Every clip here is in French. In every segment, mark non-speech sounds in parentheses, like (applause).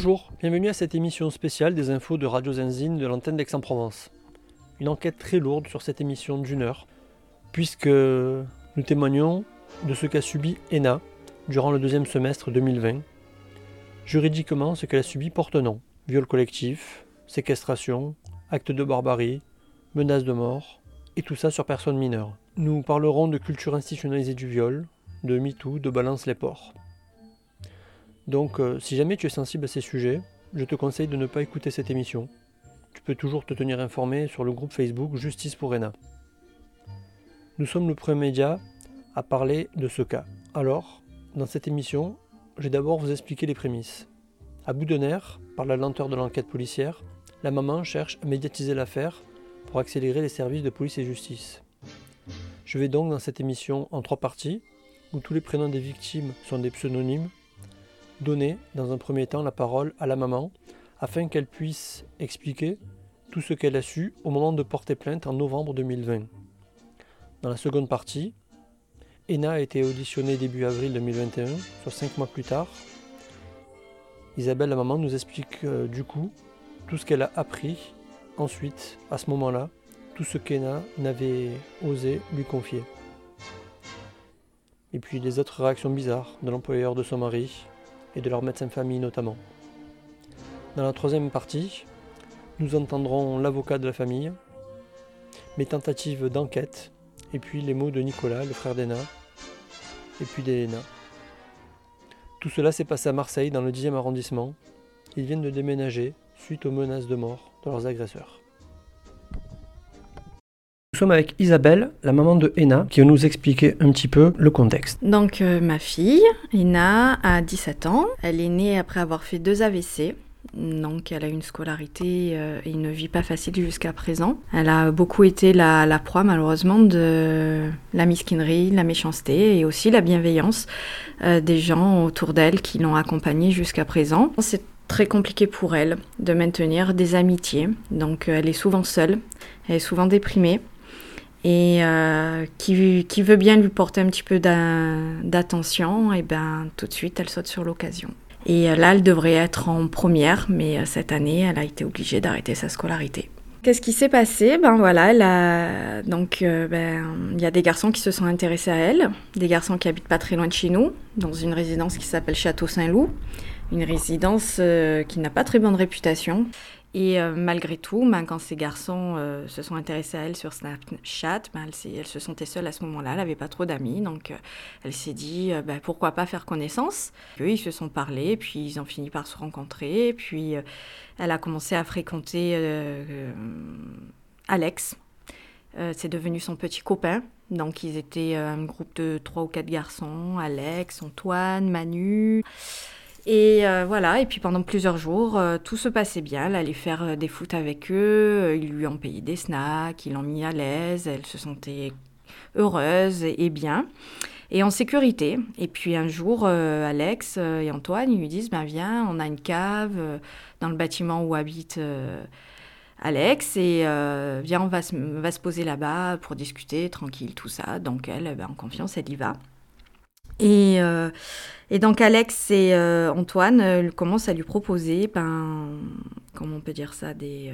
Bonjour, bienvenue à cette émission spéciale des infos de Radio Zenzine de l'antenne d'Aix-en-Provence. Une enquête très lourde sur cette émission d'une heure, puisque nous témoignons de ce qu'a subi ENA durant le deuxième semestre 2020. Juridiquement, ce qu'elle a subi porte nom viol collectif, séquestration, actes de barbarie, menaces de mort, et tout ça sur personnes mineures. Nous parlerons de culture institutionnalisée du viol, de MeToo, de Balance les ports. Donc, euh, si jamais tu es sensible à ces sujets, je te conseille de ne pas écouter cette émission. Tu peux toujours te tenir informé sur le groupe Facebook Justice pour ENA. Nous sommes le premier média à parler de ce cas. Alors, dans cette émission, je vais d'abord vous expliquer les prémices. À bout de nerfs, par la lenteur de l'enquête policière, la maman cherche à médiatiser l'affaire pour accélérer les services de police et justice. Je vais donc dans cette émission en trois parties, où tous les prénoms des victimes sont des pseudonymes, donner dans un premier temps la parole à la maman afin qu'elle puisse expliquer tout ce qu'elle a su au moment de porter plainte en novembre 2020. Dans la seconde partie, Ena a été auditionnée début avril 2021, soit cinq mois plus tard. Isabelle, la maman, nous explique euh, du coup tout ce qu'elle a appris ensuite, à ce moment-là, tout ce qu'Ena n'avait osé lui confier. Et puis les autres réactions bizarres de l'employeur de son mari, et de leur médecin de famille notamment. Dans la troisième partie, nous entendrons l'avocat de la famille, mes tentatives d'enquête, et puis les mots de Nicolas, le frère d'Ena, et puis d'Elena. Tout cela s'est passé à Marseille, dans le 10e arrondissement. Ils viennent de déménager suite aux menaces de mort de leurs agresseurs. Nous sommes avec Isabelle, la maman de Ena, qui va nous expliquer un petit peu le contexte. Donc euh, ma fille, Ena, a 17 ans. Elle est née après avoir fait deux AVC. Donc elle a une scolarité euh, et une vie pas facile jusqu'à présent. Elle a beaucoup été la, proie malheureusement de la misquinerie, la méchanceté et aussi la bienveillance euh, des gens autour d'elle qui l'ont accompagnée jusqu'à présent. C'est très compliqué pour elle de maintenir des amitiés. Donc elle est souvent seule, elle est souvent déprimée et euh, qui, veut bien lui porter un petit peu d'attention, et ben tout de suite elle saute sur l'occasion. Et euh, là, elle devrait être en première, mais euh, cette année, elle a été obligée d'arrêter sa scolarité. Qu'est-ce qui s'est passé? Ben voilà, donc ben il y a des garçons qui se sont intéressés à elle, des garçons qui habitent pas très loin de chez nous, dans une résidence qui s'appelle Château Saint-Loup, une résidence qui n'a pas très bonne réputation. Et euh, malgré tout, ben, quand ces garçons euh, se sont intéressés à elle sur Snapchat, ben, elle, se sentait seule à ce moment-là, elle n'avait pas trop d'amis, donc euh, elle s'est dit ben, pourquoi pas faire connaissance. Eux, ils se sont parlé, puis ils ont fini par se rencontrer, puis elle a commencé à fréquenter Alex. C'est devenu son petit copain. Donc ils étaient un groupe de trois ou quatre garçons, Alex, Antoine, Manu. Et euh, voilà, et puis pendant plusieurs jours, euh, tout se passait bien. Elle allait faire euh, des foot avec eux, ils lui ont payé des snacks, ils l'ont mis à l'aise, elle se sentait heureuse et, bien, et en sécurité. Et puis un jour, Alex et Antoine, lui disent, ben viens, on a une cave dans le bâtiment où habite... Alex et viens, on va se, poser là-bas pour discuter tranquille, tout ça. Donc elle, ben, en confiance, elle y va. Et, euh, et donc Alex et euh, Antoine euh, commencent à lui proposer, ben, comment on peut dire ça, à lui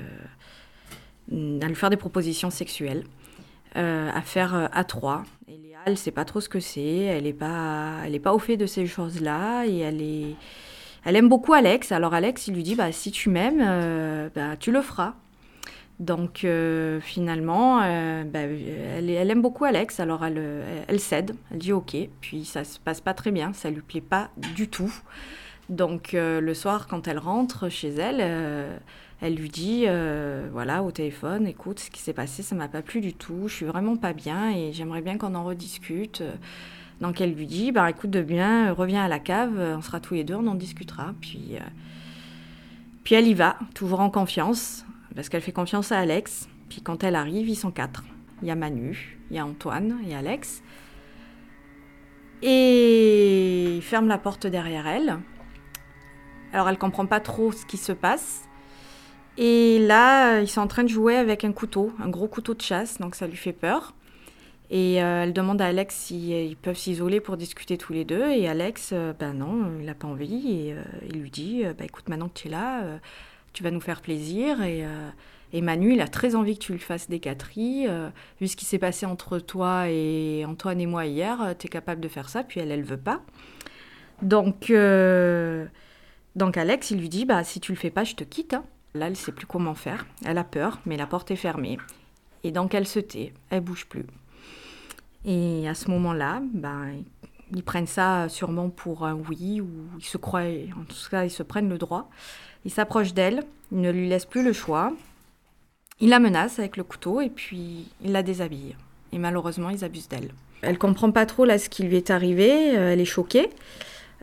faire des propositions sexuelles, à faire à trois. Et Léa, elle sait pas trop ce que c'est, elle n'est pas, pas au fait de ces choses-là et elle est, elle aime beaucoup Alex. Alors Alex, il lui dit, bah si tu m'aimes, bah, tu le feras. Donc euh, finalement, euh, bah, elle, aime beaucoup Alex, alors elle, elle, cède, elle dit ok, puis ça se passe pas très bien, ça lui plaît pas du tout. Donc euh, le soir, quand elle rentre chez elle, elle lui dit voilà au téléphone, écoute, ce qui s'est passé, ça m'a pas plu du tout, je suis vraiment pas bien et j'aimerais bien qu'on en rediscute. Donc elle lui dit bah écoute de bien, reviens à la cave, on sera tous les deux, on en discutera. Puis puis elle y va, toujours en confiance parce qu'elle fait confiance à Alex. Puis quand elle arrive, ils sont quatre. Il y a Manu, il y a Antoine, il y a Alex. Et il ferme la porte derrière elle. Alors elle comprend pas trop ce qui se passe. Et là, ils sont en train de jouer avec un couteau, un gros couteau de chasse, donc ça lui fait peur. Et elle demande à Alex s'ils peuvent s'isoler pour discuter tous les deux. Et Alex, ben non, il n'a pas envie. Et il lui dit bah, écoute, maintenant que tu es là, tu vas nous faire plaisir. Et, et, Manu, il a très envie que tu lui fasses des gâteries. vu ce qui s'est passé entre toi et Antoine et moi hier, tu es capable de faire ça. Puis elle, elle veut pas. Donc, donc Alex, il lui dit bah, si tu le fais pas, je te quitte. Hein. Là, elle sait plus comment faire. Elle a peur, mais la porte est fermée. Et donc, elle se tait. Elle bouge plus. Et à ce moment-là, ben, ils prennent ça sûrement pour un oui, ou ils se croient, en tout cas, ils se prennent le droit. Ils s'approchent d'elle, ils ne lui laissent plus le choix. Ils la menacent avec le couteau et puis ils la déshabillent. Et malheureusement, ils abusent d'elle. Elle comprend pas trop là ce qui lui est arrivé, euh, elle est choquée.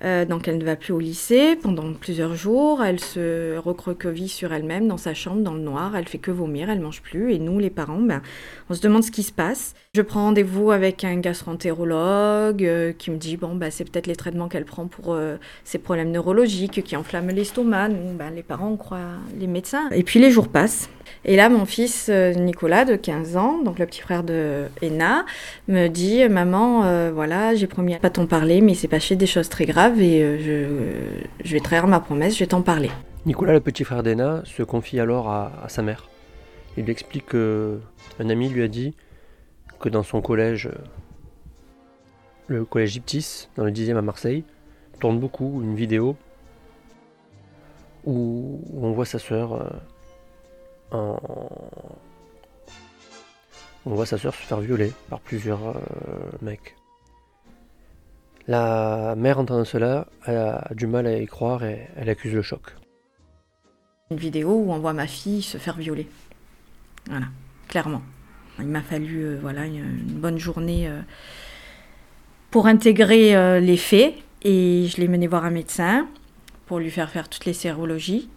Euh, donc elle ne va plus au lycée pendant plusieurs jours. Elle se recroqueville sur elle-même dans sa chambre, dans le noir. Elle fait que vomir, elle mange plus. Et nous, les parents, ben, on se demande ce qui se passe. Je prends rendez-vous avec un gastroentérologue euh, qui me dit bon, ben, c'est peut-être les traitements qu'elle prend pour euh, ses problèmes neurologiques qui enflamment l'estomac. Ben, les parents, on croit les médecins. Et puis les jours passent. Et là, mon fils euh, Nicolas, de 15 ans, donc le petit frère de Ena, me dit Maman, voilà, j'ai promis à pas t'en parler, mais il s'est passé des choses très graves et je, vais trahir ma promesse, je vais t'en parler. Nicolas, le petit frère d'Ena, se confie alors à, sa mère. Il lui explique qu'un ami lui a dit que dans son collège, le collège Iptis, dans le 10e à Marseille, tourne beaucoup une vidéo où on voit sa sœur on voit sa sœur se faire violer par plusieurs euh, mecs. La mère entendant cela a du mal à y croire et elle accuse le choc. Une vidéo où on voit ma fille se faire violer. Voilà, clairement. Il m'a fallu euh, voilà, une, bonne journée euh, pour intégrer les faits et je l'ai mené voir un médecin pour lui faire faire toutes les sérologies.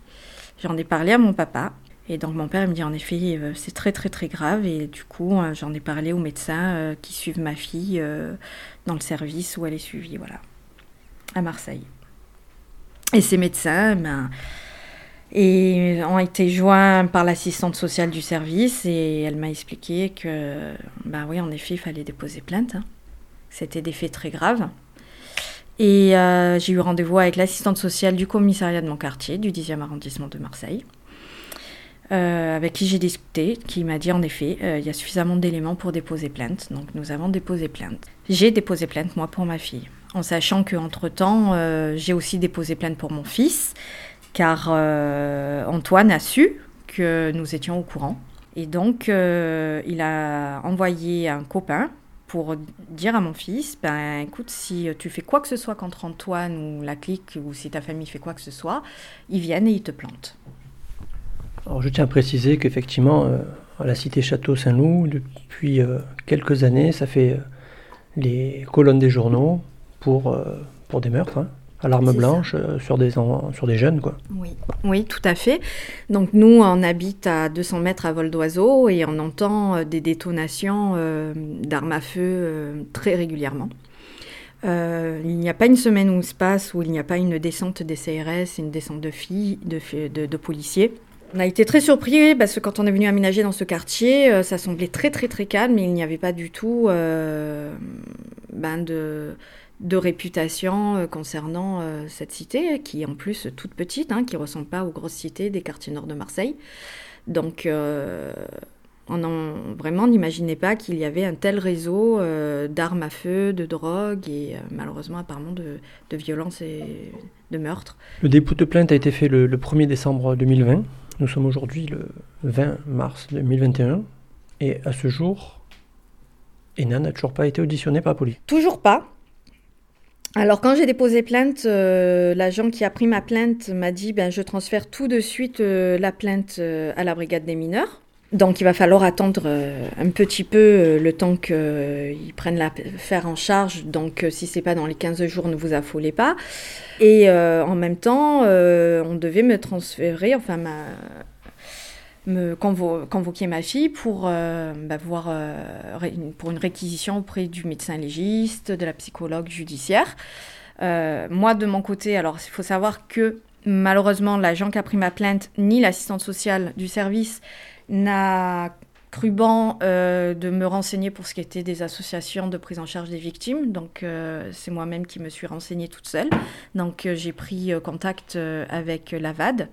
J'en ai parlé à mon papa et donc mon père me dit en effet euh, c'est très très très grave et du coup euh, j'en ai parlé aux médecins euh, qui suivent ma fille dans le service où elle est suivie voilà à Marseille. Et ces médecins ben, et ont été joints par l'assistante sociale du service et elle m'a expliqué que ben oui en effet il fallait déposer plainte. Hein. C'était des faits très graves. Et j'ai eu rendez-vous avec l'assistante sociale du commissariat de mon quartier, du 10e arrondissement de Marseille. Euh, avec qui j'ai discuté, qui m'a dit en effet, euh, il y a suffisamment d'éléments pour déposer plainte. Donc nous avons déposé plainte. J'ai déposé plainte, moi, pour ma fille. En sachant qu'entre-temps, euh, j'ai aussi déposé plainte pour mon fils, car Antoine a su que nous étions au courant. Et donc, il a envoyé un copain pour dire à mon fils, ben écoute, si tu fais quoi que ce soit contre Antoine ou la clique, ou si ta famille fait quoi que ce soit, ils viennent et ils te plantent. Alors, je tiens à préciser qu'effectivement, euh, à la cité Château Saint-Loup, depuis euh, quelques années, ça fait euh, les colonnes des journaux pour, pour des meurtres. Hein, à l'arme blanche sur, des, sur des jeunes. Quoi. Oui. oui, tout à fait. Donc nous, on habite à 200 mètres à vol d'oiseau et on entend des détonations d'armes à feu très régulièrement. il n'y a pas une semaine où il se passe où il n'y a pas une descente des CRS, une descente de filles, de, de policiers. On a été très surpris parce que quand on est venu aménager dans ce quartier, euh, ça semblait très très très calme, mais il n'y avait pas du tout euh, ben de, de, réputation euh, concernant cette cité, qui est en plus toute petite, hein, qui ne ressemble pas aux grosses cités des quartiers nord de Marseille. Donc on en, vraiment n'imaginait pas qu'il y avait un tel réseau d'armes à feu, de drogue et malheureusement apparemment de, de violence et de meurtres. Le dépôt de plainte a été fait le 1er décembre 2020. Nous sommes aujourd'hui le 20 mars 2021 et à ce jour, Ena n'a toujours pas été auditionné par la police. Toujours pas. Alors quand j'ai déposé plainte, euh, l'agent qui a pris ma plainte m'a dit ben, je transfère tout de suite euh, la plainte euh, à la brigade des mineurs. Donc il va falloir attendre un petit peu le temps qu'ils prennent l'affaire en charge. Donc si c'est pas dans les 15 jours, ne vous affolez pas. Et en même temps, on devait me transférer, enfin me convoquer ma fille pour, bah, voir, pour une réquisition auprès du médecin légiste, de la psychologue judiciaire. moi, de mon côté, alors il faut savoir que malheureusement, l'agent qui a pris ma plainte, ni l'assistante sociale du service, n'a Prudent de me renseigner pour ce qui était des associations de prise en charge des victimes. Donc c'est moi-même qui me suis renseignée toute seule. Donc j'ai pris contact avec la VAD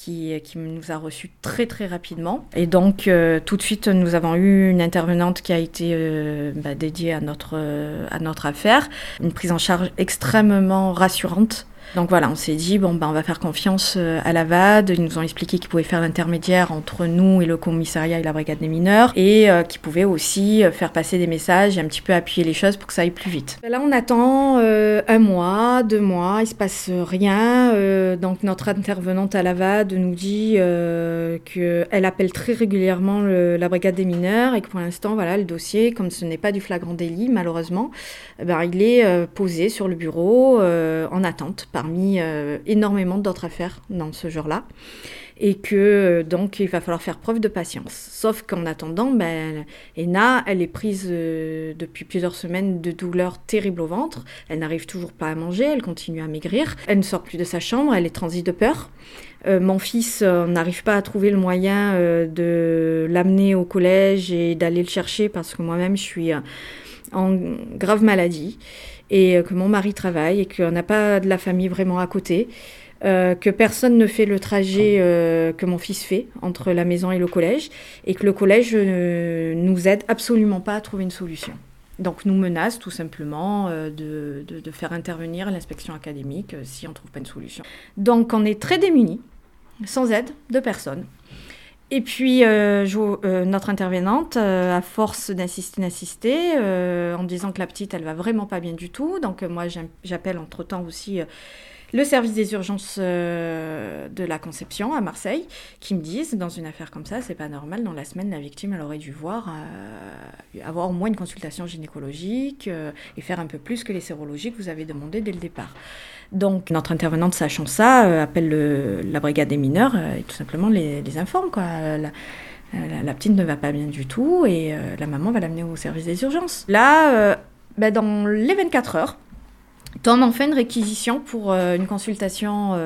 qui, qui, nous a reçus très très rapidement. Et donc euh, tout de suite, nous avons eu une intervenante qui a été euh, bah, dédiée à notre, euh, à notre affaire, une prise en charge extrêmement rassurante donc voilà, on s'est dit, bon, ben, on va faire confiance euh, à la VAD. Ils nous ont expliqué qu'ils pouvaient faire l'intermédiaire entre nous et le commissariat et la brigade des mineurs et euh, qu'ils pouvaient aussi euh, faire passer des messages et un petit peu appuyer les choses pour que ça aille plus vite. Là, on attend un mois, deux mois, il se passe rien. donc notre intervenante à la VAD nous dit qu'elle appelle très régulièrement la brigade des mineurs et que pour l'instant, voilà, le dossier, comme ce n'est pas du flagrant délit, malheureusement, eh ben, il est posé sur le bureau en attente parmi euh, énormément d'autres affaires dans ce genre-là. Et que euh, donc il va falloir faire preuve de patience. Sauf qu'en attendant, ben, Ena, elle est prise euh, depuis plusieurs semaines de douleurs terribles au ventre. Elle n'arrive toujours pas à manger, elle continue à maigrir. Elle ne sort plus de sa chambre, elle est transie de peur. mon fils n'arrive pas à trouver le moyen de l'amener au collège et d'aller le chercher parce que moi-même je suis en grave maladie et euh, que mon mari travaille et qu'on n'a pas de la famille vraiment à côté. Euh, que personne ne fait le trajet euh, que mon fils fait entre la maison et le collège, et que le collège ne nous aide absolument pas à trouver une solution. Donc nous menace tout simplement de, de, faire intervenir l'inspection académique si on ne trouve pas une solution. Donc on est très démunis, sans aide de personne. Et puis, euh, euh, notre intervenante, euh, à force d'insister, d'insister, en disant que la petite, elle va vraiment pas bien du tout. Donc, moi, j'appelle entre-temps aussi le service des urgences de la conception à Marseille, qui me disent, dans une affaire comme ça, c'est pas normal. Dans la semaine, la victime, elle aurait dû voir, avoir au moins une consultation gynécologique et faire un peu plus que les sérologies que vous avez demandé dès le départ. Donc notre intervenante, sachant ça, euh, appelle la brigade des mineurs euh, et tout simplement les, informe. Quoi. La, petite ne va pas bien du tout et euh, la maman va l'amener au service des urgences. Là, ben, dans les 24 heures, tombe enfin une réquisition pour une consultation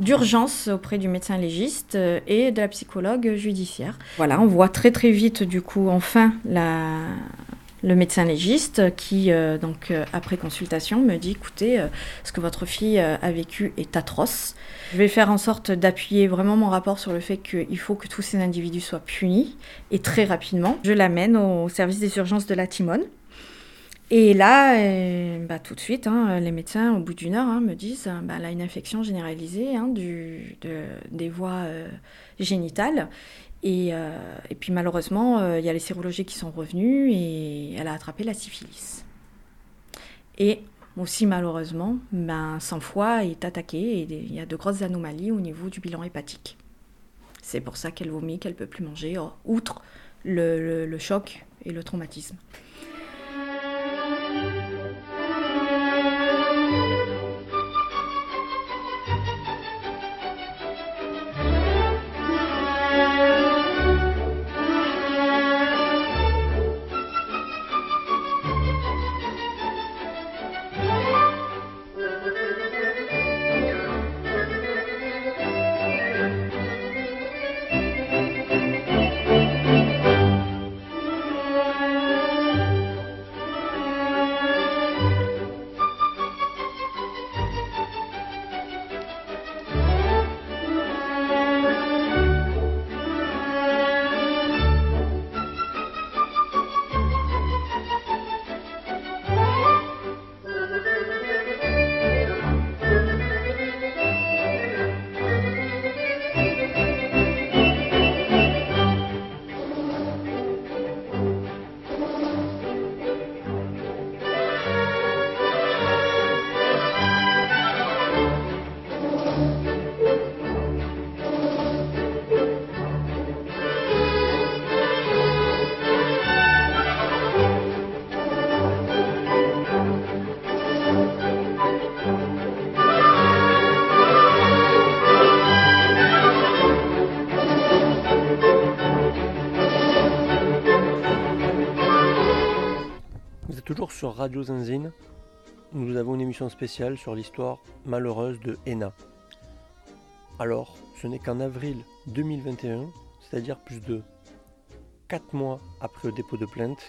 d'urgence auprès du médecin légiste et de la psychologue judiciaire. Voilà, on voit très très vite du coup enfin la, le médecin légiste qui, euh, donc, euh, après consultation, me dit écoutez, euh, ce que votre fille a vécu est atroce. Je vais faire en sorte d'appuyer vraiment mon rapport sur le fait qu'il faut que tous ces individus soient punis et très rapidement. Je l'amène au service des urgences de la Timone. Et là, bah, tout de suite, hein, les médecins, au bout d'une heure, hein, me disent bah, elle a une infection généralisée hein, du, des voies génitales euh, et, puis malheureusement, euh, il y a les sérologies qui sont revenues et elle a attrapé la syphilis. Et aussi malheureusement, ben, son foie est attaqué et il y a de grosses anomalies au niveau du bilan hépatique. C'est pour ça qu'elle vomit, qu'elle ne peut plus manger, outre le choc et le traumatisme. Sur Radio Zinzine, nous avons une émission spéciale sur l'histoire malheureuse de Ena. Alors, ce n'est qu'en avril 2021, c'est-à-dire plus de quatre mois après le dépôt de plainte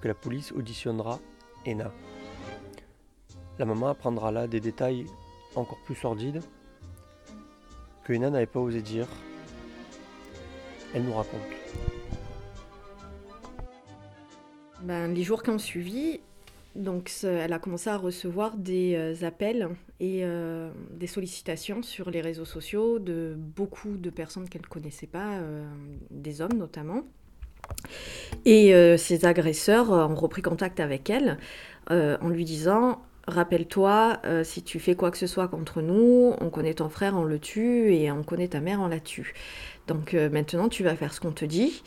que la police auditionnera Ena. La maman apprendra là des détails encore plus sordides que Ena n'avait pas osé dire. Elle nous raconte. Ben, les jours qui ont suivi, donc, elle a commencé à recevoir des euh, appels et euh, des sollicitations sur les réseaux sociaux de beaucoup de personnes qu'elle ne connaissait pas, euh, des hommes notamment. Et ces agresseurs ont repris contact avec elle en lui disant Rappelle-toi, si tu fais quoi que ce soit contre nous, on connaît ton frère, on le tue, et on connaît ta mère, on la tue. Donc maintenant, tu vas faire ce qu'on te dit.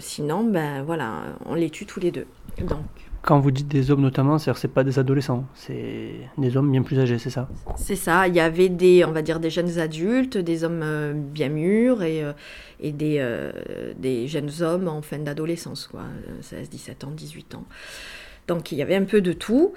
Sinon, ben voilà, on les tue tous les deux. Donc, quand vous dites des hommes notamment, c'est-à-dire c'est pas des adolescents, c'est des hommes bien plus âgés, c'est ça? C'est ça. Il y avait des, on va dire, des jeunes adultes, des hommes euh, bien mûrs et, euh, et des, euh, des jeunes hommes en fin d'adolescence, quoi, 16, 17 ans, 18 ans. Donc il y avait un peu de tout.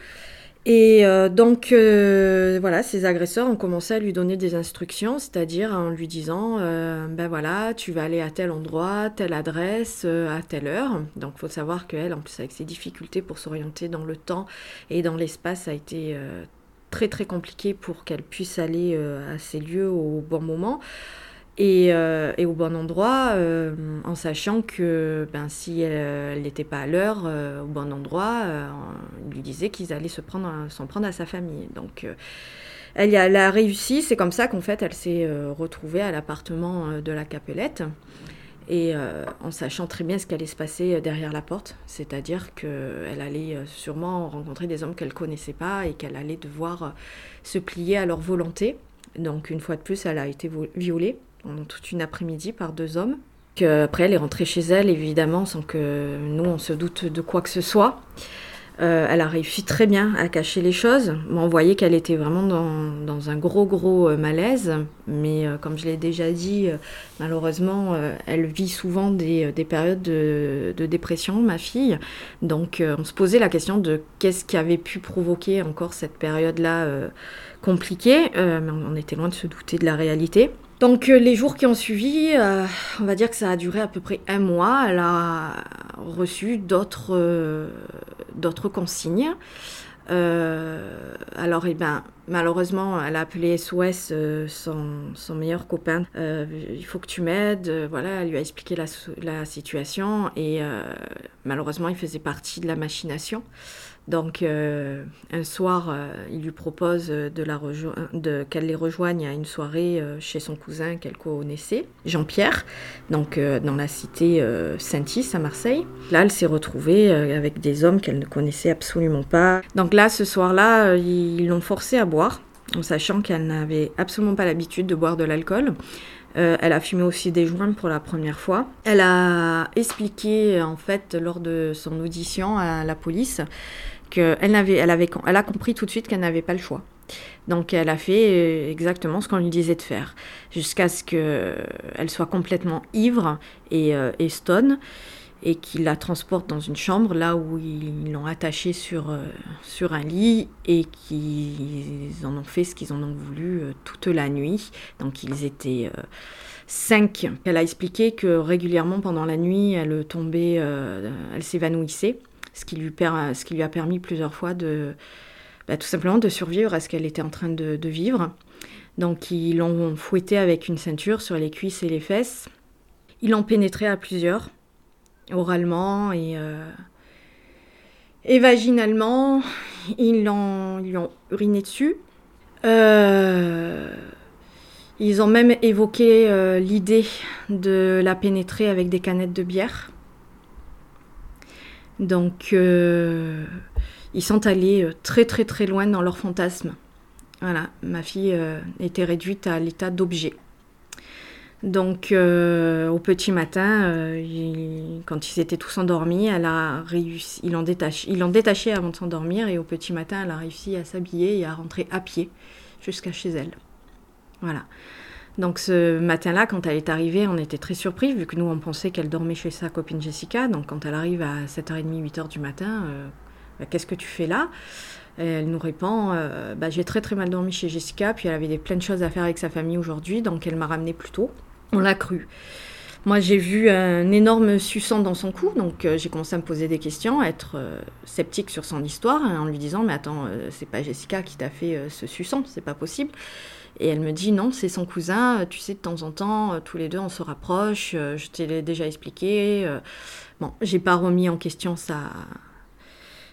Et euh, donc, euh, voilà, ces agresseurs ont commencé à lui donner des instructions, c'est-à-dire en lui disant, euh, ben voilà, tu vas aller à tel endroit, telle adresse, à telle heure. Donc, il faut savoir qu'elle, en plus, avec ses difficultés pour s'orienter dans le temps et dans l'espace, a été très, très compliqué pour qu'elle puisse aller à ces lieux au bon moment. Euh, et, au bon endroit, euh, en sachant que ben, si elle n'était pas à l'heure, euh, au bon endroit, on lui disait qu'ils allaient s'en prendre à sa famille. Donc elle, elle, a réussi, c'est comme ça qu'en fait elle s'est retrouvée à l'appartement de la Capelette. Et en sachant très bien ce qui allait se passer derrière la porte, c'est-à-dire qu'elle allait sûrement rencontrer des hommes qu'elle ne connaissait pas et qu'elle allait devoir se plier à leur volonté. Donc une fois de plus, elle a été violée pendant toute une après-midi par deux hommes. Après, elle est rentrée chez elle, évidemment, sans que nous, on se doute de quoi que ce soit. Euh, elle a réussi très bien à cacher les choses. on voyait qu'elle était vraiment dans, un gros, gros euh, malaise. Mais euh, comme je l'ai déjà dit, malheureusement, elle vit souvent des, périodes de, de, dépression, ma fille. Donc, on se posait la question de qu'est-ce qui avait pu provoquer encore cette période-là compliquée. mais on était loin de se douter de la réalité. Donc euh, les jours qui ont suivi, euh, on va dire que ça a duré à peu près un mois. Elle a reçu d'autres euh, consignes. alors, eh ben, malheureusement, elle a appelé SOS son, meilleur copain. il faut que tu m'aides. Voilà, elle lui a expliqué la, la situation et malheureusement, il faisait partie de la machination. Donc un soir, il lui propose de qu'elle les rejoigne à une soirée chez son cousin qu'elle connaissait, Jean-Pierre, donc dans la cité Saint-Is à Marseille. Là, elle s'est retrouvée avec des hommes qu'elle ne connaissait absolument pas. Donc là, ce soir-là, ils l'ont forcée à boire, en sachant qu'elle n'avait absolument pas l'habitude de boire de l'alcool. Elle a fumé aussi des joints pour la première fois. Elle a expliqué en fait lors de son audition à la police elle, avait, elle, avait, elle a compris tout de suite qu'elle n'avait pas le choix. Donc elle a fait euh, exactement ce qu'on lui disait de faire, jusqu'à ce qu'elle soit complètement ivre et, euh, et stone, et qu'il la transporte dans une chambre, là où ils l'ont attachée sur, euh, sur un lit, et qu'ils en ont fait ce qu'ils en ont voulu toute la nuit. Donc ils étaient cinq. Elle a expliqué que régulièrement pendant la nuit, elle tombait, elle s'évanouissait ce qui lui, qui a permis plusieurs fois de bah, tout simplement de survivre à ce qu'elle était en train de, vivre. Donc ils l'ont fouetté avec une ceinture sur les cuisses et les fesses. Ils l'ont pénétré à plusieurs, oralement et, euh, et vaginalement. Ils l'ont, uriné dessus. Euh, ils ont même évoqué euh, l'idée de la pénétrer avec des canettes de bière. Donc, ils sont allés très très très loin dans leur fantasme. Voilà, ma fille était réduite à l'état d'objet. Donc, au petit matin, quand ils étaient tous endormis, elle a réussi, ils l'ont détaché, détaché avant de s'endormir et au petit matin, elle a réussi à s'habiller et à rentrer à pied jusqu'à chez elle. Voilà. Donc ce matin-là, quand elle est arrivée, on était très surpris, vu que nous, on pensait qu'elle dormait chez sa copine Jessica. Donc quand elle arrive à 7h30, 8h du matin, euh, bah, qu'est-ce que tu fais là? Elle nous répond, euh, bah, j'ai très très mal dormi chez Jessica, puis elle avait des, plein de choses à faire avec sa famille aujourd'hui, donc elle m'a ramené plus tôt. On l'a cru. Moi, j'ai vu un énorme suçant dans son cou, donc j'ai commencé à me poser des questions, à être sceptique sur son histoire, hein, en lui disant Mais attends, c'est pas Jessica qui t'a fait ce suçant, c'est pas possible. Et elle me dit non, c'est son cousin, tu sais, de temps en temps, tous les deux, on se rapproche, je t'ai déjà expliqué. Bon, j'ai pas remis en question sa,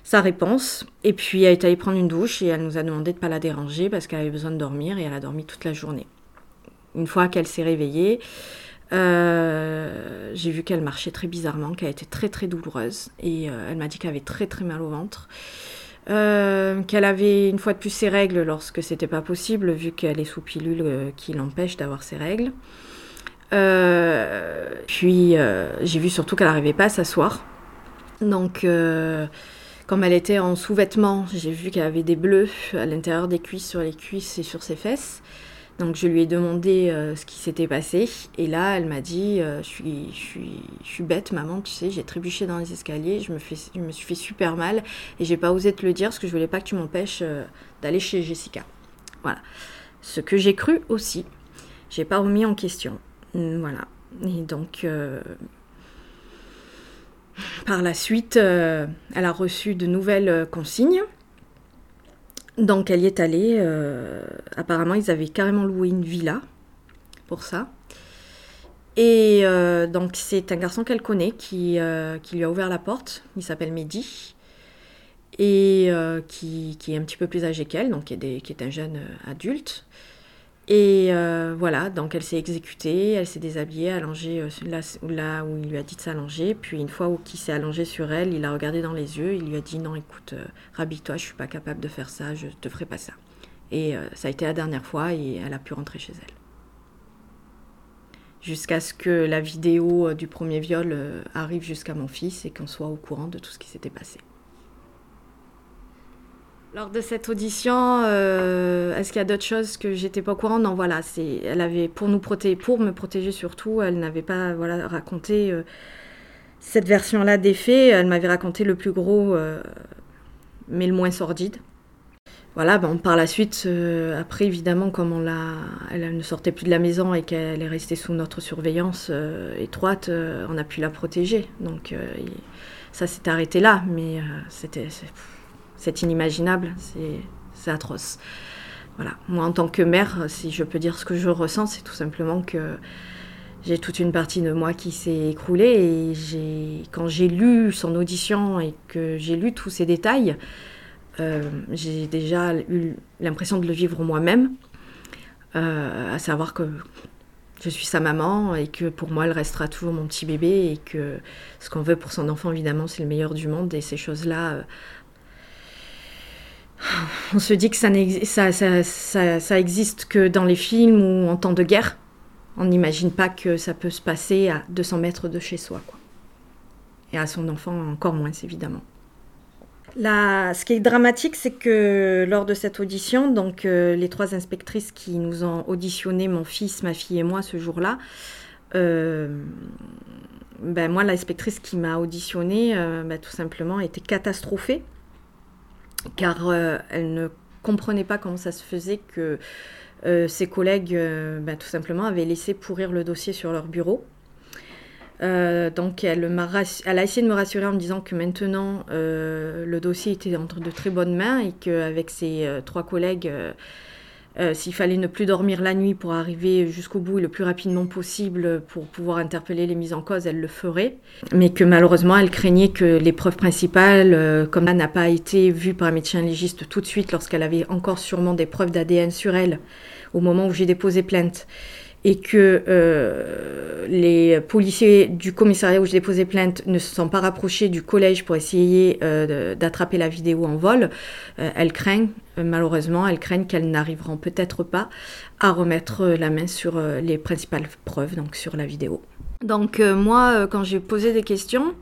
sa réponse. Et puis elle est allée prendre une douche et elle nous a demandé de ne pas la déranger parce qu'elle avait besoin de dormir et elle a dormi toute la journée. Une fois qu'elle s'est réveillée, euh, j'ai vu qu'elle marchait très bizarrement, qu'elle était très très douloureuse et euh, elle m'a dit qu'elle avait très très mal au ventre. Euh, qu'elle avait une fois de plus ses règles lorsque c'était pas possible vu qu'elle est sous pilule qui l'empêche d'avoir ses règles. puis j'ai vu surtout qu'elle n'arrivait pas à s'asseoir. Donc comme elle était en sous-vêtements, j'ai vu qu'elle avait des bleus à l'intérieur des cuisses, sur les cuisses et sur ses fesses. Donc je lui ai demandé euh, ce qui s'était passé. Et là, elle m'a dit euh, je, suis, je, suis, je suis bête, maman, tu sais, j'ai trébuché dans les escaliers, je me, fais, je me suis fait super mal. Et j'ai pas osé te le dire parce que je voulais pas que tu m'empêches euh, d'aller chez Jessica. Voilà. Ce que j'ai cru aussi. J'ai pas remis en question. Voilà. Et donc, par la suite, elle a reçu de nouvelles consignes. Donc elle y est allée. Euh, apparemment, ils avaient carrément loué une villa pour ça. Et donc c'est un garçon qu'elle connaît qui, qui, lui a ouvert la porte. Il s'appelle Mehdi. Et qui, est un petit peu plus âgé qu'elle, donc qui est un jeune adulte. Et euh, voilà, donc elle s'est exécutée, elle s'est déshabillée, allongée euh, là, où il lui a dit de s'allonger. Puis une fois qu'il s'est allongé sur elle, il a regardé dans les yeux, il lui a dit non, écoute, euh, toi je suis pas capable de faire ça, je te ferai pas ça. Et euh, ça a été la dernière fois et elle a pu rentrer chez elle. Jusqu'à ce que la vidéo du premier viol arrive jusqu'à mon fils et qu'on soit au courant de tout ce qui s'était passé. Lors de cette audition, euh, est-ce qu'il y a d'autres choses que j'étais pas au courant? Non, voilà, c'est, elle avait pour nous protéger, pour me protéger surtout, elle n'avait pas voilà raconté euh, cette version-là des faits. Elle m'avait raconté le plus gros, euh, mais le moins sordide. Voilà, bon, par la suite, après évidemment, comme on l'a, elle ne sortait plus de la maison et qu'elle est restée sous notre surveillance étroite, on a pu la protéger. Donc ça s'est arrêté là, mais c'était inimaginable, c'est atroce. Voilà. Moi, en tant que mère, si je peux dire ce que je ressens, c'est tout simplement que j'ai toute une partie de moi qui s'est écroulée et quand j'ai lu son audition et que j'ai lu tous ces détails, euh, j'ai déjà eu l'impression de le vivre moi-même, euh, à savoir que je suis sa maman et que pour moi elle restera toujours mon petit bébé et que ce qu'on veut pour son enfant évidemment c'est le meilleur du monde et ces choses-là euh, on se dit que ça, ça, existe que dans les films ou en temps de guerre. On n'imagine pas que ça peut se passer à 200 mètres de chez soi. Quoi. Et à son enfant encore moins, évidemment. Là, ce qui est dramatique, c'est que lors de cette audition, donc euh, les trois inspectrices qui nous ont auditionné, mon fils, ma fille et moi, ce jour-là, euh, ben moi, l'inspectrice qui m'a auditionné, euh, ben, tout simplement, était catastrophée car euh, elle ne comprenait pas comment ça se faisait que euh, ses collègues, euh, bah, tout simplement, avaient laissé pourrir le dossier sur leur bureau. donc elle, elle, a essayé de me rassurer en me disant que maintenant le dossier était entre de très bonnes mains et qu'avec ses trois collègues, euh, s'il fallait ne plus dormir la nuit pour arriver jusqu'au bout et le plus rapidement possible pour pouvoir interpeller les mises en cause, elle le ferait. Mais que malheureusement, elle craignait que l'épreuve principale, euh, comme là n'a pas été vue par un médecin légiste tout de suite lorsqu'elle avait encore sûrement des preuves d'ADN sur elle au moment où j'ai déposé plainte, et que euh, les policiers du commissariat où j'ai déposé plainte ne se sont pas rapprochés du collège pour essayer euh, d'attraper la vidéo en vol, euh, elles craignent, malheureusement, elles craignent qu'elles n'arriveront peut-être pas à remettre la main sur les principales preuves, donc sur la vidéo. Donc moi, quand j'ai posé des questions,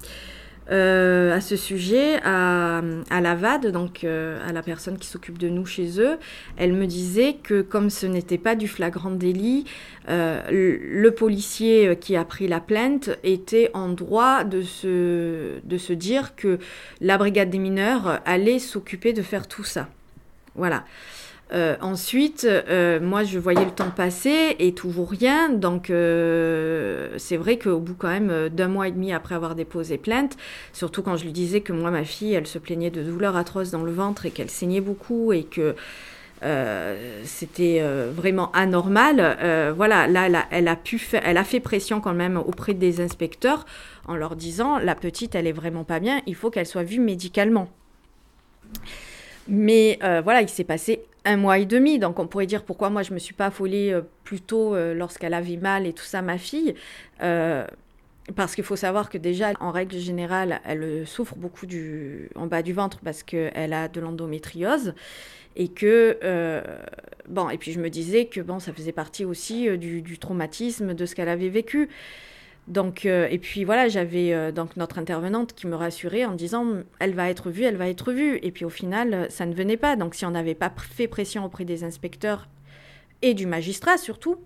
à ce sujet à, à la VAD, donc euh, à la personne qui s'occupe de nous chez eux. Elle me disait que comme ce n'était pas du flagrant délit, euh, le, policier qui a pris la plainte était en droit de se dire que la brigade des mineurs allait s'occuper de faire tout ça. Voilà. Euh, ensuite, euh, moi, je voyais le temps passer et toujours rien. Donc, euh, c'est vrai qu'au bout quand même d'un mois et demi après avoir déposé plainte, surtout quand je lui disais que moi, ma fille, elle se plaignait de douleurs atroces dans le ventre et qu'elle saignait beaucoup et que c'était vraiment anormal. voilà, là, elle a, pu elle a fait pression quand même auprès des inspecteurs en leur disant la petite, elle est vraiment pas bien, il faut qu'elle soit vue médicalement. Mais voilà, il s'est passé un mois et demi. Donc on pourrait dire pourquoi moi je me suis pas affolée euh, plus tôt euh, lorsqu'elle avait mal et tout ça, ma fille. Euh, parce qu'il faut savoir que déjà, en règle générale, elle souffre beaucoup du, en bas du ventre parce qu'elle a de l'endométriose. Et que, bon, et puis je me disais que bon, ça faisait partie aussi du, du traumatisme de ce qu'elle avait vécu. Donc, euh, et puis voilà, j'avais euh, donc notre intervenante qui me rassurait en disant elle va être vue, elle va être vue. Et puis au final, ça ne venait pas. Donc si on n'avait pas fait pression auprès des inspecteurs et du magistrat surtout,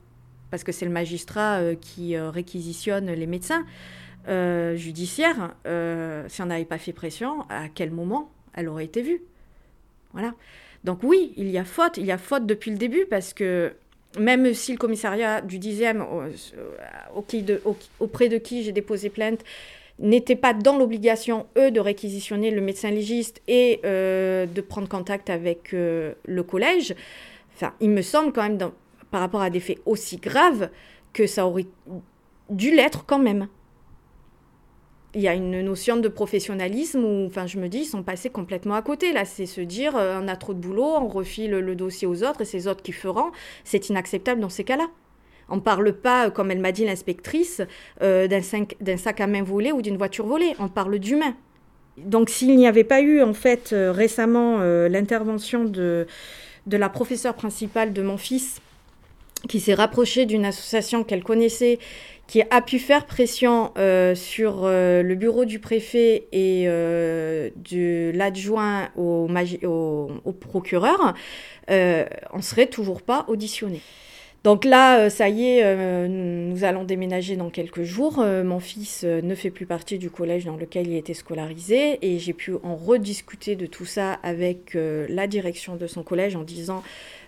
parce que c'est le magistrat euh, qui réquisitionne les médecins judiciaires, si on n'avait pas fait pression, à quel moment elle aurait été vue? Voilà. Donc oui, il y a faute, il y a faute depuis le début parce que même si le commissariat du 10e, auprès de qui j'ai déposé plainte, n'était pas dans l'obligation, eux, de réquisitionner le médecin légiste et euh, de prendre contact avec euh, le collège, enfin, il me semble quand même, par rapport à des faits aussi graves, que ça aurait dû l'être quand même il y a une notion de professionnalisme où, enfin, je me dis, ils sont passés complètement à côté. Là, c'est se dire, euh, on a trop de boulot, on refile le dossier aux autres et c'est autres qui feront. C'est inacceptable dans ces cas-là. On ne parle pas, euh, comme elle m'a dit l'inspectrice, euh, d'un sac à main volé ou d'une voiture volée. On parle d'humain. Donc, s'il n'y avait pas eu, en fait, récemment, l'intervention de la professeure principale de mon fils, qui s'est rapprochée d'une association qu'elle connaissait qui a pu faire pression euh, sur euh, le bureau du préfet et euh, de l'adjoint au, au, procureur, on ne serait toujours pas auditionné. Donc là, ça y est, nous allons déménager dans quelques jours. mon fils ne fait plus partie du collège dans lequel il était scolarisé et j'ai pu en rediscuter de tout ça avec la direction de son collège en disant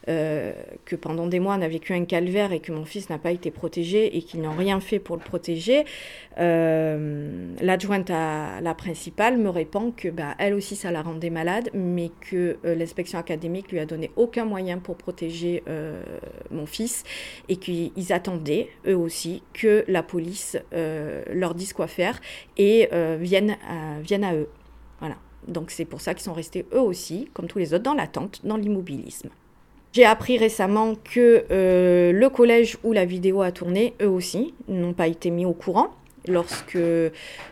euh, que pendant des mois on a vécu un calvaire et que mon fils n'a pas été protégé et qu'ils n'ont rien fait pour le protéger, euh, l'adjointe à la principale me répond que bah, elle aussi ça la rendait malade, mais que euh, l'inspection académique lui a donné aucun moyen pour protéger mon fils et qu'ils attendaient eux aussi que la police leur dise quoi faire et vienne, vienne à eux. Voilà. Donc c'est pour ça qu'ils sont restés eux aussi, comme tous les autres, dans l'attente, dans l'immobilisme. J'ai appris récemment que euh, le collège où la vidéo a tourné, eux aussi, n'ont pas été mis au courant lorsque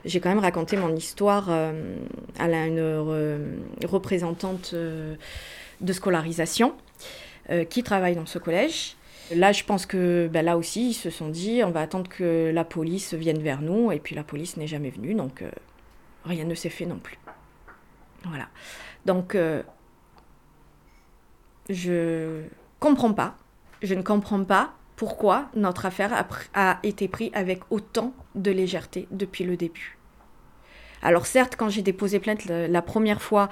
j'ai quand même raconté mon histoire euh, à une euh, représentante de scolarisation qui travaille dans ce collège. Là, je pense que ben, là aussi, ils se sont dit, on va attendre que la police vienne vers nous, et puis la police n'est jamais venue, donc rien ne s'est fait non plus. Voilà. Donc, je comprends pas. Je ne comprends pas pourquoi notre affaire a, été prise avec autant de légèreté depuis le début. Alors certes, quand j'ai déposé plainte la, première fois,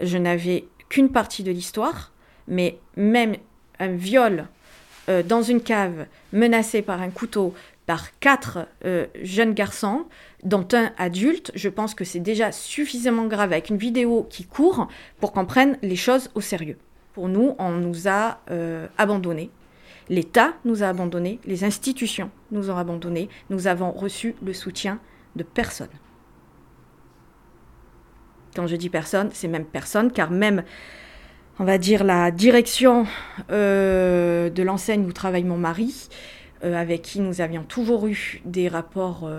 je n'avais qu'une partie de l'histoire, mais même un viol euh, dans une cave menacé par un couteau par quatre euh, jeunes garçons, dont un adulte, je pense que c'est déjà suffisamment grave avec une vidéo qui court pour qu'on prenne les choses au sérieux. Pour nous, on nous a euh, abandonnés. L'État nous a abandonnés, les institutions nous ont abandonnés, nous avons reçu le soutien de personne. Quand je dis personne, c'est même personne, car même, on va dire, la direction euh, de l'enseigne où travaille mon mari, euh, avec qui nous avions toujours eu des rapports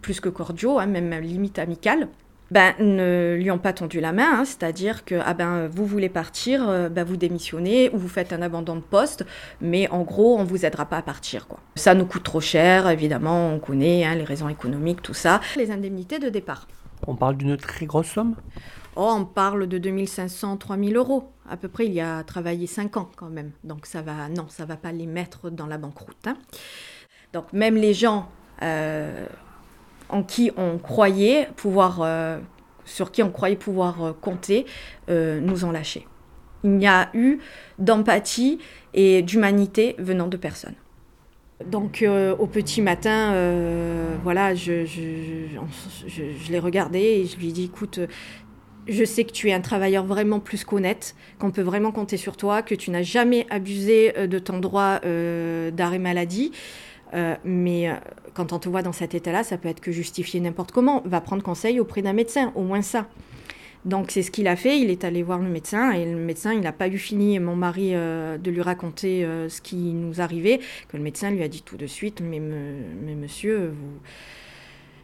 plus que cordiaux, hein, même limite amicales, ben, ne lui ont pas tendu la main, hein, c'est-à-dire que ah ben, vous voulez partir, euh, ben, vous démissionnez ou vous faites un abandon de poste, mais en gros, on ne vous aidera pas à partir. Quoi. Ça nous coûte trop cher, évidemment, on connaît hein, les raisons économiques, tout ça. Les indemnités de départ. On parle d'une très grosse somme? Oh, on parle de 2500, 3000 euros. À peu près, il y a travaillé 5 ans quand même. Donc ça va, non, ça va pas les mettre dans la banqueroute. Hein. Donc même les gens euh, en qui on croyait pouvoir, euh, sur qui on croyait pouvoir euh, compter, euh, nous ont lâchés. Il n'y a eu d'empathie et d'humanité venant de personne. Donc au petit matin, voilà, je, l'ai regardé et je lui ai dit, écoute, je sais que tu es un travailleur vraiment plus qu'honnête, qu'on peut vraiment compter sur toi, que tu n'as jamais abusé de ton droit d'arrêt maladie. mais quand on te voit dans cet état-là, ça peut être que justifié n'importe comment. Va prendre conseil auprès d'un médecin, au moins ça. Donc c'est ce qu'il a fait, il est allé voir le médecin et le médecin, il n'a pas eu fini, mon mari, euh, de lui raconter euh, ce qui nous arrivait, que le médecin lui a dit tout de suite, mais, monsieur,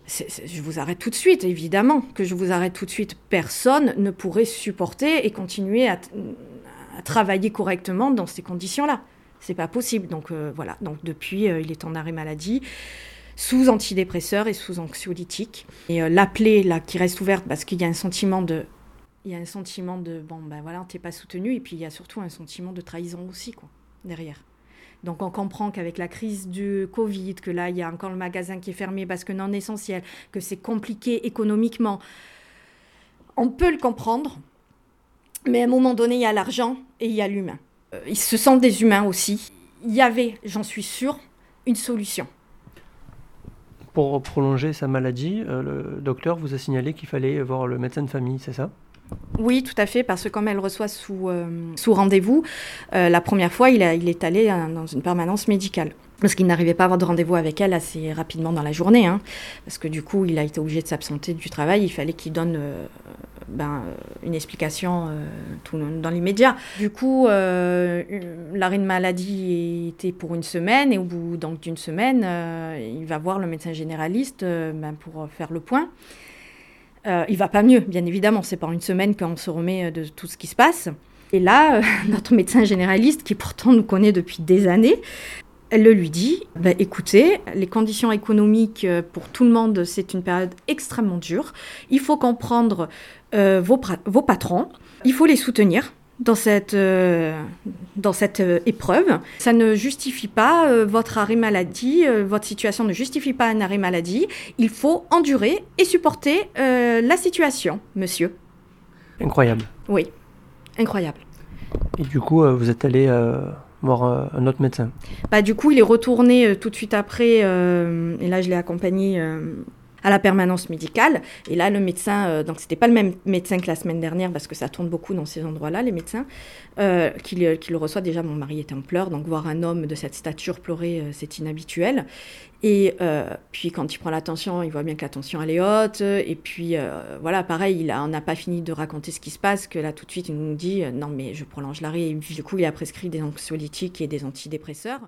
je vous arrête tout de suite, évidemment que je vous arrête tout de suite. Personne ne pourrait supporter et continuer à, travailler correctement dans ces conditions-là. C'est pas possible. Donc euh, voilà, donc depuis, il est en arrêt maladie sous antidépresseurs et sous anxiolytiques. Et euh, la là qui reste ouverte parce qu'il y a un sentiment de il y a un sentiment de bon ben voilà, t'es pas soutenu et puis il y a surtout un sentiment de trahison aussi quoi derrière. Donc on comprend qu'avec la crise du Covid, que là il y a encore le magasin qui est fermé parce que non essentiel, que c'est compliqué économiquement. On peut le comprendre, mais à un moment donné il y a l'argent et il y a l'humain. Euh, ils se sentent des humains aussi. Il y avait, j'en suis sûre, une solution. Pour prolonger sa maladie, euh, le docteur vous a signalé qu'il fallait voir le médecin de famille, c'est ça? Oui, tout à fait, parce que comme elle reçoit sous, euh, sous rendez-vous, euh, la première fois, il, est allé dans une permanence médicale. Parce qu'il n'arrivait pas à avoir de rendez-vous avec elle assez rapidement dans la journée. Hein. parce que du coup, il a été obligé de s'absenter du travail. Il fallait qu'il donne ben, une explication tout, dans l'immédiat. Du coup, l'arrêt de maladie était pour une semaine. Et au bout d'une semaine, il va voir le médecin généraliste ben, pour faire le point. Euh, il va pas mieux, bien évidemment. C'est pas une semaine qu'on se remet euh, de tout ce qui se passe. Et là, euh, (laughs) notre médecin généraliste, qui pourtant nous connaît depuis des années, elle le lui dit bah, écoutez, les conditions économiques pour tout le monde, c'est une période extrêmement dure. Il faut comprendre vos patrons, il faut les soutenir dans cette, euh, dans cette euh, épreuve. Ça ne justifie pas euh, votre arrêt maladie, votre situation ne justifie pas un arrêt maladie. Il faut endurer et supporter la situation, monsieur. Incroyable. Oui, incroyable. Et du coup, vous êtes allé voir un autre médecin. Bah, Du coup, il est retourné tout de suite après, et là je l'ai accompagné à la permanence médicale. Et là, le médecin, euh, donc c'était pas le même médecin que la semaine dernière, parce que ça tourne beaucoup dans ces endroits-là, les médecins, euh, qui, le reçoit. Déjà, mon mari était en pleurs, donc voir un homme de cette stature pleurer, euh, c'est inhabituel. Et puis quand il prend l'attention, il voit bien que la tension elle est haute. Et puis voilà, pareil, il a, on n'a pas fini de raconter ce qui se passe, que là tout de suite il nous dit non mais je prolonge l'arrêt. Et du coup, il a prescrit des anxiolytiques et des antidépresseurs.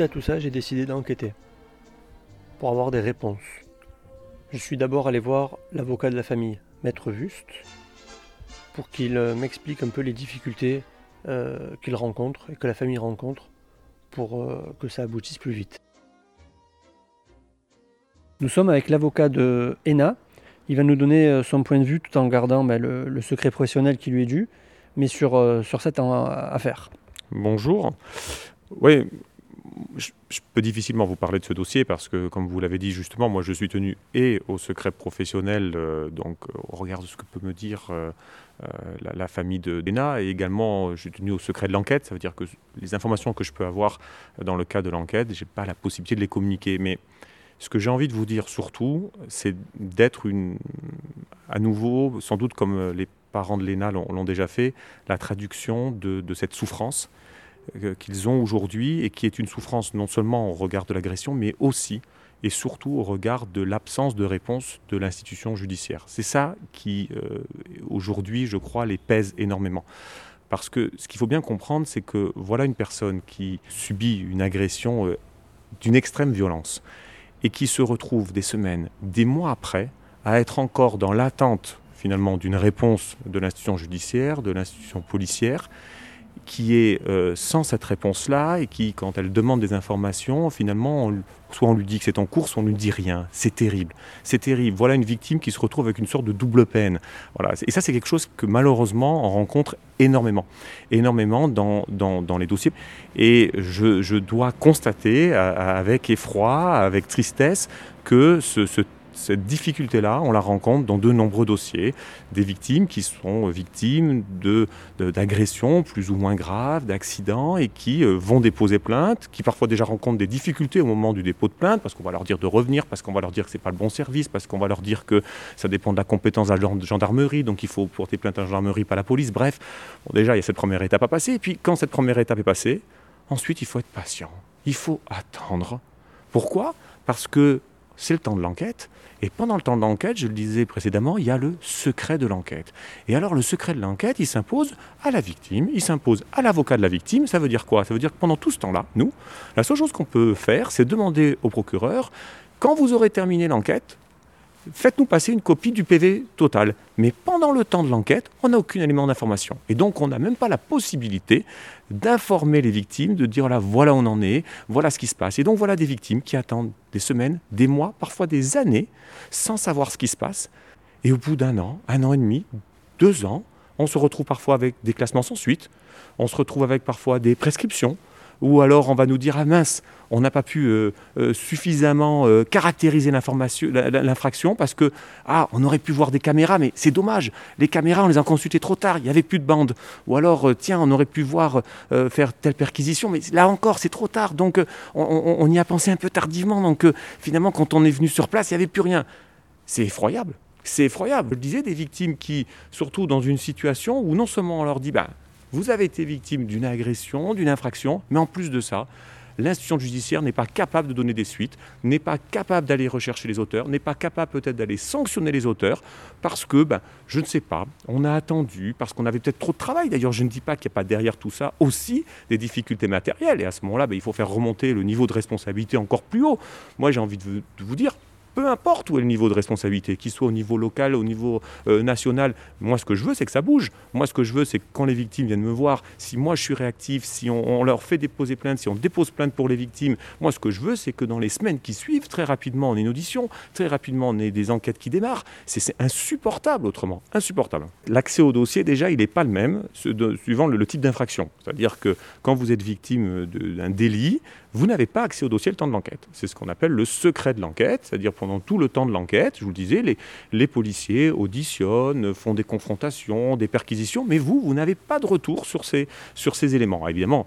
À tout ça, j'ai décidé d'enquêter pour avoir des réponses. Je suis d'abord allé voir l'avocat de la famille, Maître Juste, pour qu'il euh, m'explique un peu les difficultés euh, qu'il rencontre et que la famille rencontre pour euh, que ça aboutisse plus vite. Nous sommes avec l'avocat de Ena. Il va nous donner son point de vue tout en gardant ben, le, secret professionnel qui lui est dû, mais sur, sur cette affaire. Bonjour. Oui, je, peux difficilement vous parler de ce dossier parce que, comme vous l'avez dit justement, moi je suis tenu et au secret professionnel, euh, donc au regard de ce que peut me dire euh, euh, la, famille de Dena, et également je suis tenu au secret de l'enquête. Ça veut dire que les informations que je peux avoir dans le cas de l'enquête, je n'ai pas la possibilité de les communiquer. Mais ce que j'ai envie de vous dire surtout, c'est d'être à nouveau, sans doute comme les parents de Léna l'ont déjà fait, la traduction de, cette souffrance euh, qu'ils ont aujourd'hui et qui est une souffrance non seulement au regard de l'agression, mais aussi et surtout au regard de l'absence de réponse de l'institution judiciaire. C'est ça qui, euh, aujourd'hui, je crois, les pèse énormément. Parce que ce qu'il faut bien comprendre, c'est que voilà une personne qui subit une agression euh, d'une extrême violence et qui se retrouve des semaines, des mois après, à être encore dans l'attente finalement d'une réponse de l'institution judiciaire, de l'institution policière, qui est euh, sans cette réponse-là et qui, quand elle demande des informations, finalement, soit on lui dit que c'est en cours, soit on lui dit rien. C'est terrible. C'est terrible. Voilà une victime qui se retrouve avec une sorte de double peine. Voilà. Et ça, c'est quelque chose que malheureusement, on rencontre énormément. Énormément dans, dans, dans les dossiers. Et je, je dois constater avec effroi, avec tristesse, que ce, ce cette difficulté-là, on la rencontre dans de nombreux dossiers. Des victimes qui sont victimes d'agressions plus ou moins graves, d'accidents, et qui euh, vont déposer plainte, qui parfois déjà rencontrent des difficultés au moment du dépôt de plainte, parce qu'on va leur dire de revenir, parce qu'on va leur dire que ce n'est pas le bon service, parce qu'on va leur dire que ça dépend de la compétence de la gendarmerie, donc il faut porter plainte à la gendarmerie, pas à la police. Bref, déjà, il y a cette première étape à passer. Et puis, quand cette première étape est passée, ensuite, il faut être patient. Il faut attendre. Pourquoi? Parce que c'est le temps de l'enquête. Et pendant le temps de l'enquête, je le disais précédemment, il y a le secret de l'enquête. Et alors le secret de l'enquête, il s'impose à la victime, il s'impose à l'avocat de la victime. Ça veut dire quoi? Ça veut dire que pendant tout ce temps-là, nous, la seule chose qu'on peut faire, c'est demander au procureur, quand vous aurez terminé l'enquête, faites-nous passer une copie du PV total. Mais pendant le temps de l'enquête, on n'a aucun élément d'information. Et donc, on n'a même pas la possibilité d'informer les victimes, de dire là, voilà on en est, voilà ce qui se passe. Et donc, voilà des victimes qui attendent des semaines, des mois, parfois des années, sans savoir ce qui se passe. Et au bout d'un an, un an et demi, deux ans, on se retrouve parfois avec des classements sans suite, on se retrouve avec parfois des prescriptions, ou alors on va nous dire ah mince, on n'a pas pu euh, euh, suffisamment euh, caractériser l'infraction parce que ah on aurait pu voir des caméras, mais c'est dommage, les caméras on les a consultées trop tard, il n'y avait plus de bande, ou alors tiens on aurait pu voir faire telle perquisition, mais là encore c'est trop tard, donc on, y a pensé un peu tardivement, donc finalement quand on est venu sur place il n'y avait plus rien. C'est effroyable. C'est effroyable. Je disais des victimes qui, surtout dans une situation où non seulement on leur dit, bah, vous avez été victime d'une agression, d'une infraction, mais en plus de ça, l'institution judiciaire n'est pas capable de donner des suites, n'est pas capable d'aller rechercher les auteurs, n'est pas capable peut-être d'aller sanctionner les auteurs, parce que, ben, je ne sais pas, on a attendu, parce qu'on avait peut-être trop de travail. D'ailleurs, je ne dis pas qu'il n'y a pas derrière tout ça aussi des difficultés matérielles. Et à ce moment-là, ben, il faut faire remonter le niveau de responsabilité encore plus haut. Moi, j'ai envie de vous dire, peu importe où est le niveau de responsabilité, qu'il soit au niveau local, au niveau euh, national. Moi, ce que je veux, c'est que ça bouge. Moi, ce que je veux, c'est que quand les victimes viennent me voir, si moi je suis réactif, si on, leur fait déposer plainte, si on dépose plainte pour les victimes, moi, ce que je veux, c'est que dans les semaines qui suivent, très rapidement, on ait une audition, très rapidement, on ait des enquêtes qui démarrent. C'est insupportable autrement. Insupportable. L'accès au dossier, déjà, il n'est pas le même suivant le, le type d'infraction. C'est-à-dire que quand vous êtes victime d'un délit, vous n'avez pas accès au dossier le temps de l'enquête. C'est ce qu'on appelle le secret de l'enquête, c'est-à-dire pendant tout le temps de l'enquête, je vous le disais, les, policiers auditionnent, font des confrontations, des perquisitions, mais vous, vous n'avez pas de retour sur ces, éléments. évidemment,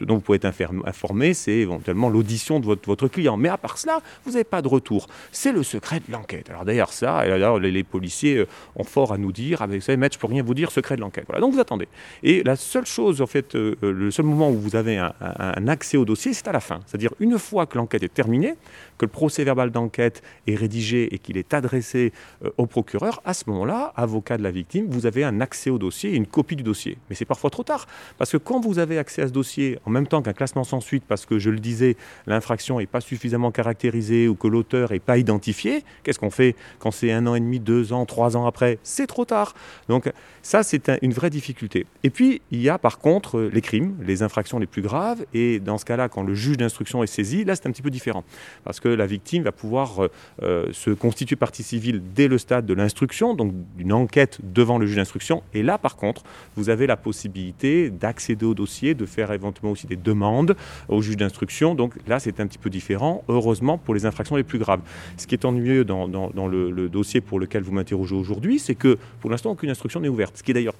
dont vous pouvez être informé, c'est éventuellement l'audition de votre, client. Mais à part cela, vous n'avez pas de retour. C'est le secret de l'enquête. Alors d'ailleurs, ça, les, policiers euh, ont fort à nous dire, avec savez, maître, je peux rien vous dire, secret de l'enquête. Voilà, donc vous attendez. Et la seule chose, en fait, euh, le seul moment où vous avez un, accès au dossier, c'est à la fin. C'est-à-dire une fois que l'enquête est terminée, que le procès verbal d'enquête est rédigé et qu'il est adressé euh, au procureur, à ce moment-là, avocat de la victime, vous avez un accès au dossier une copie du dossier. Mais c'est parfois trop tard, parce que quand vous avez accès à ce dossier en même temps qu'un classement sans suite, parce que je le disais, l'infraction n'est pas suffisamment caractérisée ou que l'auteur n'est pas identifié, qu'est-ce qu'on fait quand c'est un an et demi, deux ans, trois ans après? C'est trop tard. Donc ça, c'est une vraie difficulté. Et puis, il y a par contre les crimes, les infractions les plus graves, et dans ce cas-là, quand le juge d'instruction est saisi, là, c'est un petit peu différent. Parce que la victime va pouvoir euh, euh, se constituer partie civile dès le stade de l'instruction, donc d'une enquête devant le juge d'instruction. Et là, par contre, vous avez la possibilité d'accéder au dossier, de faire éventuellement aussi des demandes au juge d'instruction. Donc là, c'est un petit peu différent, heureusement, pour les infractions les plus graves. Ce qui est ennuyeux dans, le, le dossier pour lequel vous m'interrogez aujourd'hui, c'est que pour l'instant, aucune instruction n'est ouverte. Ce qui est d'ailleurs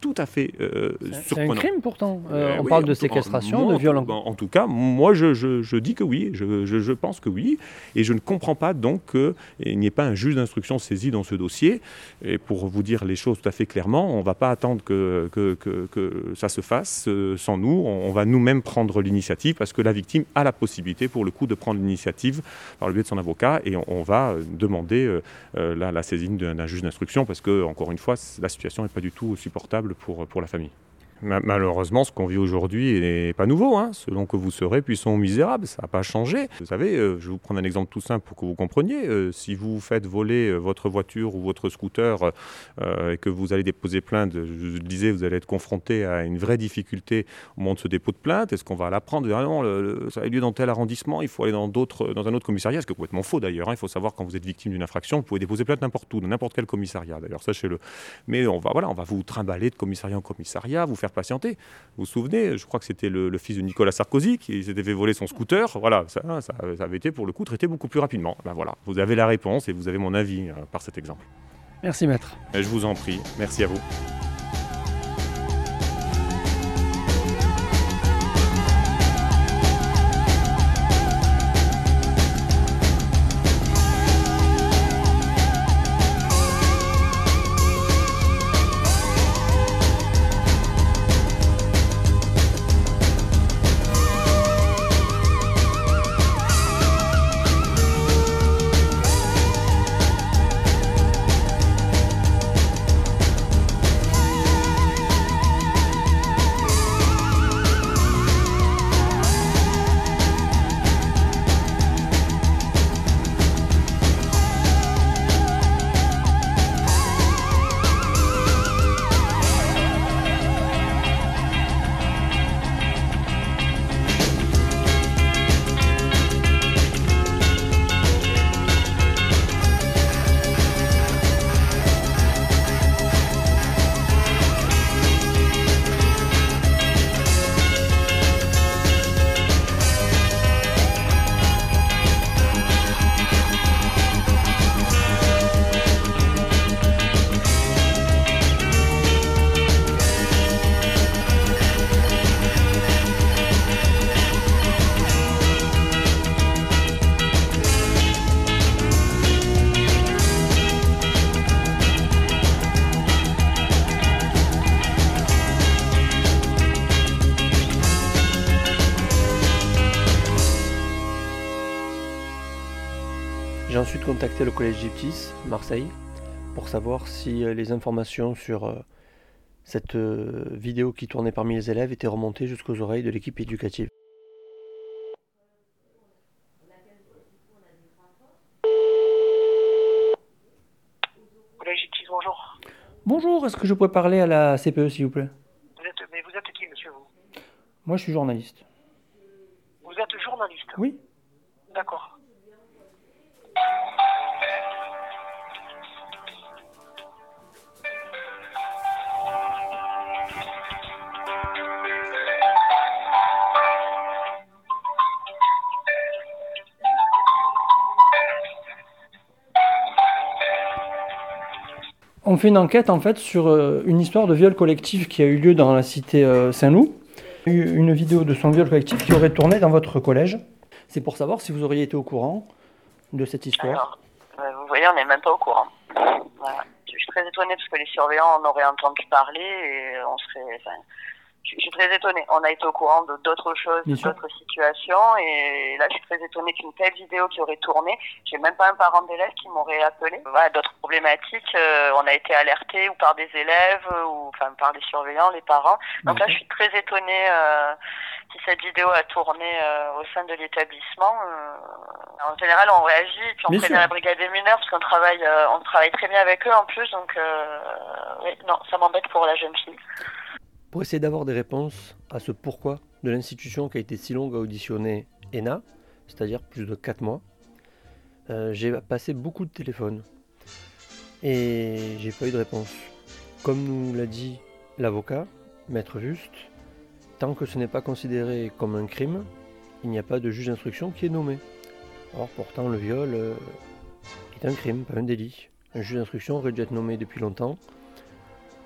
tout à fait euh, C'est un crime pourtant. Euh, euh, on parle de séquestration, de violence. En, tout cas, moi je, je, dis que oui, je, je, pense que oui, et je ne comprends pas donc qu'il n'y ait pas un juge d'instruction saisi dans ce dossier. Et pour vous dire les choses tout à fait clairement, on ne va pas attendre que, que, que, que, ça se fasse sans nous. On, va nous-mêmes prendre l'initiative parce que la victime a la possibilité pour le coup de prendre l'initiative par le biais de son avocat et on, va demander la, la, saisine d'un juge d'instruction parce que, encore une fois, la situation n'est pas du tout supportable pour, la famille. Malheureusement, ce qu'on vit aujourd'hui n'est pas nouveau. Hein. Selon que vous serez puissant ou misérable, ça n'a pas changé. Vous savez, euh, je vais vous prendre un exemple tout simple pour que vous compreniez. Euh, si vous faites voler euh, votre voiture ou votre scooter et que vous allez déposer plainte, je vous disais, vous allez être confronté à une vraie difficulté au moment de ce dépôt de plainte. Est-ce qu'on va l'apprendre? Ah non, ça a eu lieu dans tel arrondissement, il faut aller dans, dans un autre commissariat. Ce qui est complètement faux d'ailleurs. Hein. Il faut savoir quand vous êtes victime d'une infraction, vous pouvez déposer plainte n'importe où, dans n'importe quel commissariat d'ailleurs, sachez-le. Mais on va, voilà, on va vous trimballer de commissariat en commissariat, vous faire patienter. Vous vous souvenez, je crois que c'était le, fils de Nicolas Sarkozy qui s'était fait voler son scooter. Voilà, ça, ça, avait été pour le coup traité beaucoup plus rapidement. Ben voilà, vous avez la réponse et vous avez mon avis euh, par cet exemple. Merci maître. je vous en prie, merci à vous. Marseille, pour savoir si euh, les informations sur euh, cette euh, vidéo qui tournait parmi les élèves étaient remontées jusqu'aux oreilles de l'équipe éducative. Collège Gyptis, bonjour. Bonjour, est-ce que je pourrais parler à la CPE s'il vous plaît? Vous êtes, Mais vous êtes qui, monsieur vous? Moi, je suis journaliste. Vous êtes journaliste? Oui. D'accord. On fait une enquête en fait sur euh, une histoire de viol collectif qui a eu lieu dans la cité euh, Saint-Loup. Une vidéo de son viol collectif qui aurait tourné dans votre collège. C'est pour savoir si vous auriez été au courant de cette histoire. Euh, vous voyez, on n'est même pas au courant. Je suis très étonnée parce que les surveillants en auraient entendu parler et on serait je suis très étonnée. On a été au courant de d'autres choses, d'autres situations, et là, je suis très étonnée qu'une telle vidéo qui aurait tourné, j'ai même pas un parent d'élève qui m'aurait appelé. Voilà, d'autres problématiques, euh, on a été alerté ou par des élèves, ou enfin par les surveillants, les parents. Donc là, je suis très étonnée euh, si cette vidéo a tourné euh, au sein de l'établissement. en général, on réagit, puis on prévient la brigade des mineurs, parce qu'on travaille, on travaille très bien avec eux en plus, donc oui, non, ça m'embête pour la jeune fille. Pour essayer d'avoir des réponses à ce pourquoi de l'institution qui a été si longue à auditionner ENA, c'est-à-dire plus de 4 mois, euh, j'ai passé beaucoup de téléphones et j'ai pas eu de réponse. Comme nous l'a dit l'avocat, Maître Juste, tant que ce n'est pas considéré comme un crime, il n'y a pas de juge d'instruction qui est nommé. Or, pourtant, le viol euh, est un crime, pas un délit. Un juge d'instruction aurait dû être nommé depuis longtemps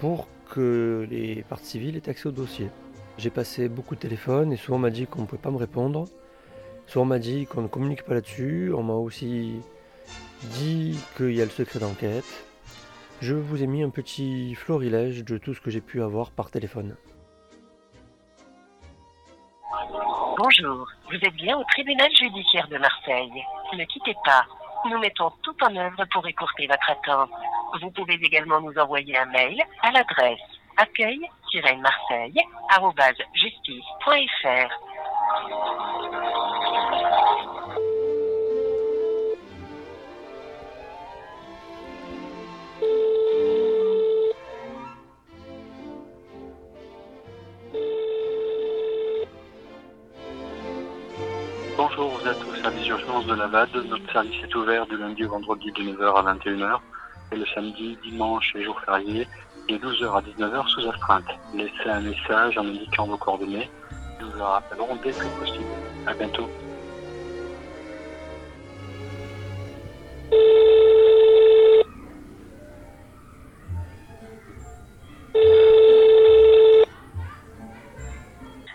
pour que les parties civiles aient accès au dossier. J'ai passé beaucoup de téléphones et souvent on m'a dit qu'on ne pouvait pas me répondre. Souvent on m'a dit qu'on ne communique pas là-dessus. On m'a aussi dit qu'il y a le secret d'enquête. Je vous ai mis un petit florilège de tout ce que j'ai pu avoir par téléphone. Bonjour, vous êtes bien au tribunal judiciaire de Marseille. Ne quittez pas. Nous mettons tout en œuvre pour écourter votre attente. Vous pouvez également nous envoyer un mail à l'adresse accueil-marseille.justice.fr. Bonjour, vous êtes au service d'urgence de la VAD. Notre service est ouvert du lundi au vendredi de 9h à 21h et le samedi, dimanche et jour férié de 12h à 19h sous astreinte. Laissez un message en indiquant vos coordonnées. Nous vous rappellerons dès que possible. À bientôt.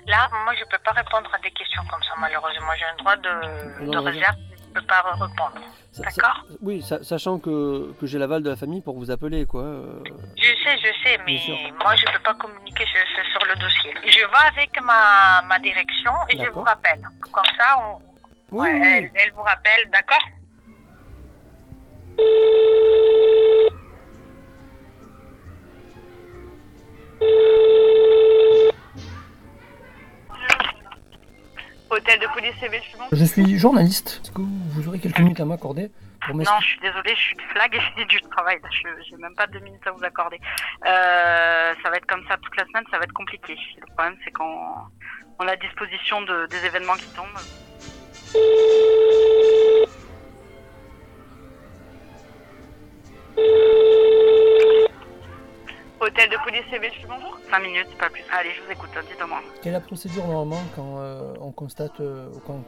Là, moi, je ne peux pas répondre à malheureusement. J'ai un droit de, de réserve, je ne peux pas répondre. D'accord? Oui, sachant que, que j'ai l'aval de la famille pour vous appeler, quoi. Euh. Je sais, je sais, mais moi, je ne peux pas communiquer sur, sur, le dossier. Je vais avec ma, ma direction et je vous rappelle. Comme ça, on... elle, elle vous rappelle, d'accord? Hôtel de police civile, je suis journaliste. Est-ce que vous aurez quelques minutes à m'accorder pour Non, je suis désolée, je suis flag et j'ai du travail. Je n'ai même pas deux minutes à vous accorder. Euh, ça va être comme ça toute la semaine, ça va être compliqué. Le problème, c'est qu'on on a disposition de, des événements qui tombent. Hôtel de police civile, bonjour 5 minutes, pas plus. Allez, je vous écoute, dites-moi. Quelle est la procédure normalement quand euh, on constate, euh, quand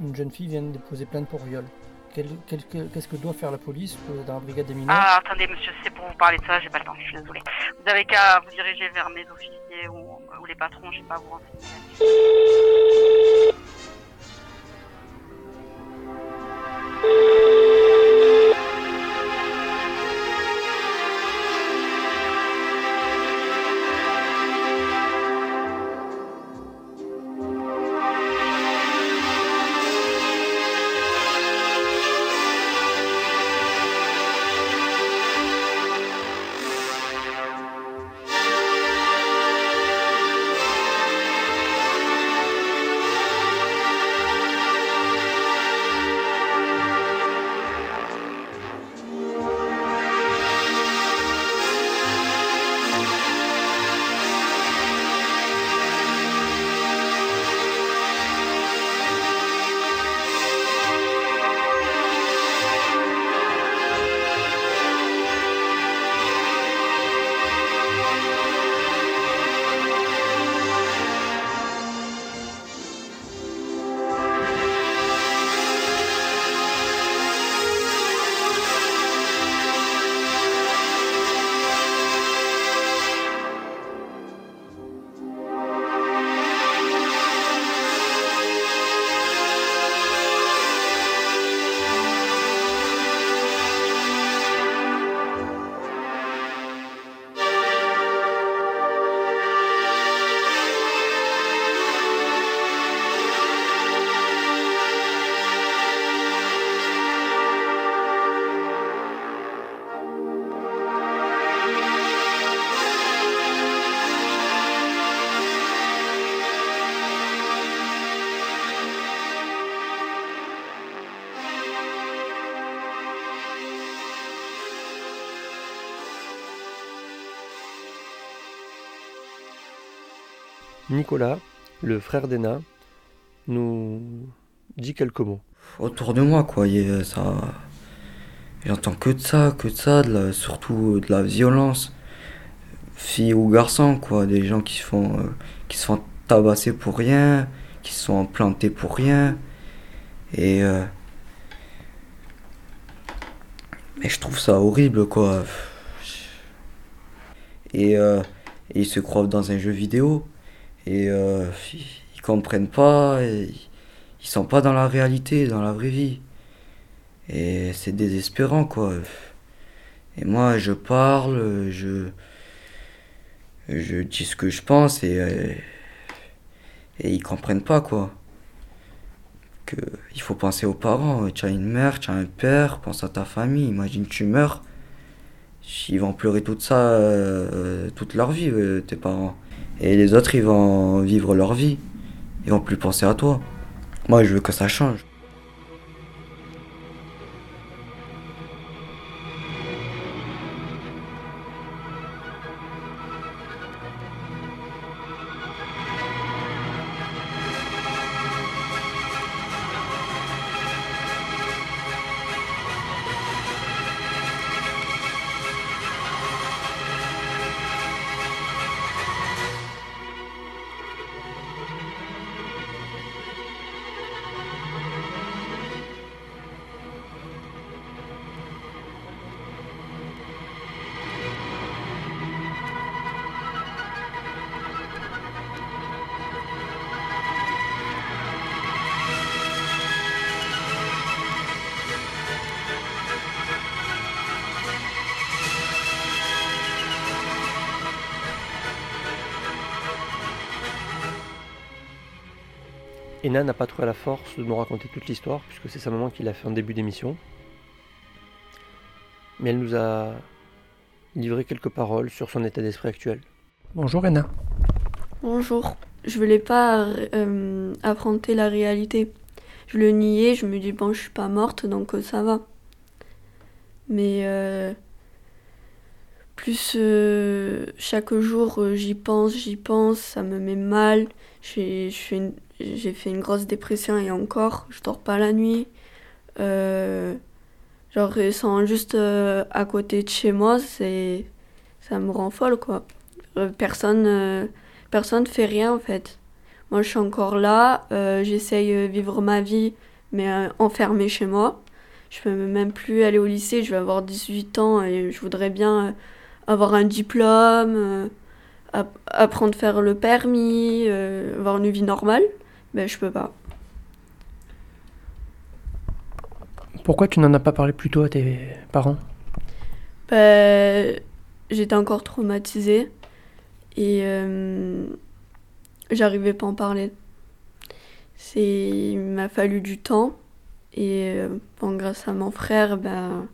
une jeune fille vient de déposer plainte pour viol? Qu'est-ce que doit faire la police euh, dans la brigade des mineurs? Ah, attendez, monsieur, c'est pour vous parler de ça, j'ai pas le temps, je suis désolée. Vous avez qu'à vous diriger vers mes officiers ou, ou les patrons, j'ai pas à vous renseigner. Nicolas, le frère d'Ena, nous dit quelques mots. Autour de moi, quoi, ça. J'entends que de ça, que de ça, surtout de la violence, filles ou garçons, quoi, des gens qui se font, euh, qui se font tabassés pour rien, qui se sont plantés pour rien. Et. Euh, je trouve ça horrible, quoi. Et, euh, ils se croient dans un jeu vidéo. Et euh, ils comprennent pas. Et ils sont pas dans la réalité, dans la vraie vie. Et c'est désespérant, quoi. Et moi, je parle, je. Je dis ce que je pense et. Et ils comprennent pas, quoi. Que il faut penser aux parents. Tu as une mère, tu as un père, pense à ta famille. Imagine, tu meurs. Ils vont pleurer tout ça euh, toute leur vie, euh, tes parents. Et les autres, ils vont vivre leur vie. Ils vont plus penser à toi. Moi, je veux que ça change. Ena n'a pas trouvé la force de nous raconter toute l'histoire, puisque c'est sa maman qui l'a fait en début d'émission. Mais elle nous a livré quelques paroles sur son état d'esprit actuel. Bonjour Ena. Bonjour. Je voulais pas euh, affronter la réalité. Je le niais, je me dis bon, je suis pas morte, donc euh, ça va. Mais euh, plus chaque jour j'y pense, j'y pense, ça me met mal. J'ai fait une grosse dépression et encore, je dors pas la nuit. Euh, genre, sont juste euh, à côté de chez moi, ça me rend folle, quoi. Euh, personne, euh, personne fait rien, en fait. Moi, je suis encore là, j'essaye de vivre ma vie, mais enfermée chez moi. Je peux même plus aller au lycée, je vais avoir 18 ans et je voudrais bien avoir un diplôme, apprendre à faire le permis, avoir une vie normale ben je peux pas. Pourquoi tu n'en as pas parlé plus tôt à tes parents? Ben, J'étais encore traumatisée et euh, j'arrivais pas à en parler. Il m'a fallu du temps et euh, bon, grâce à mon frère, ben,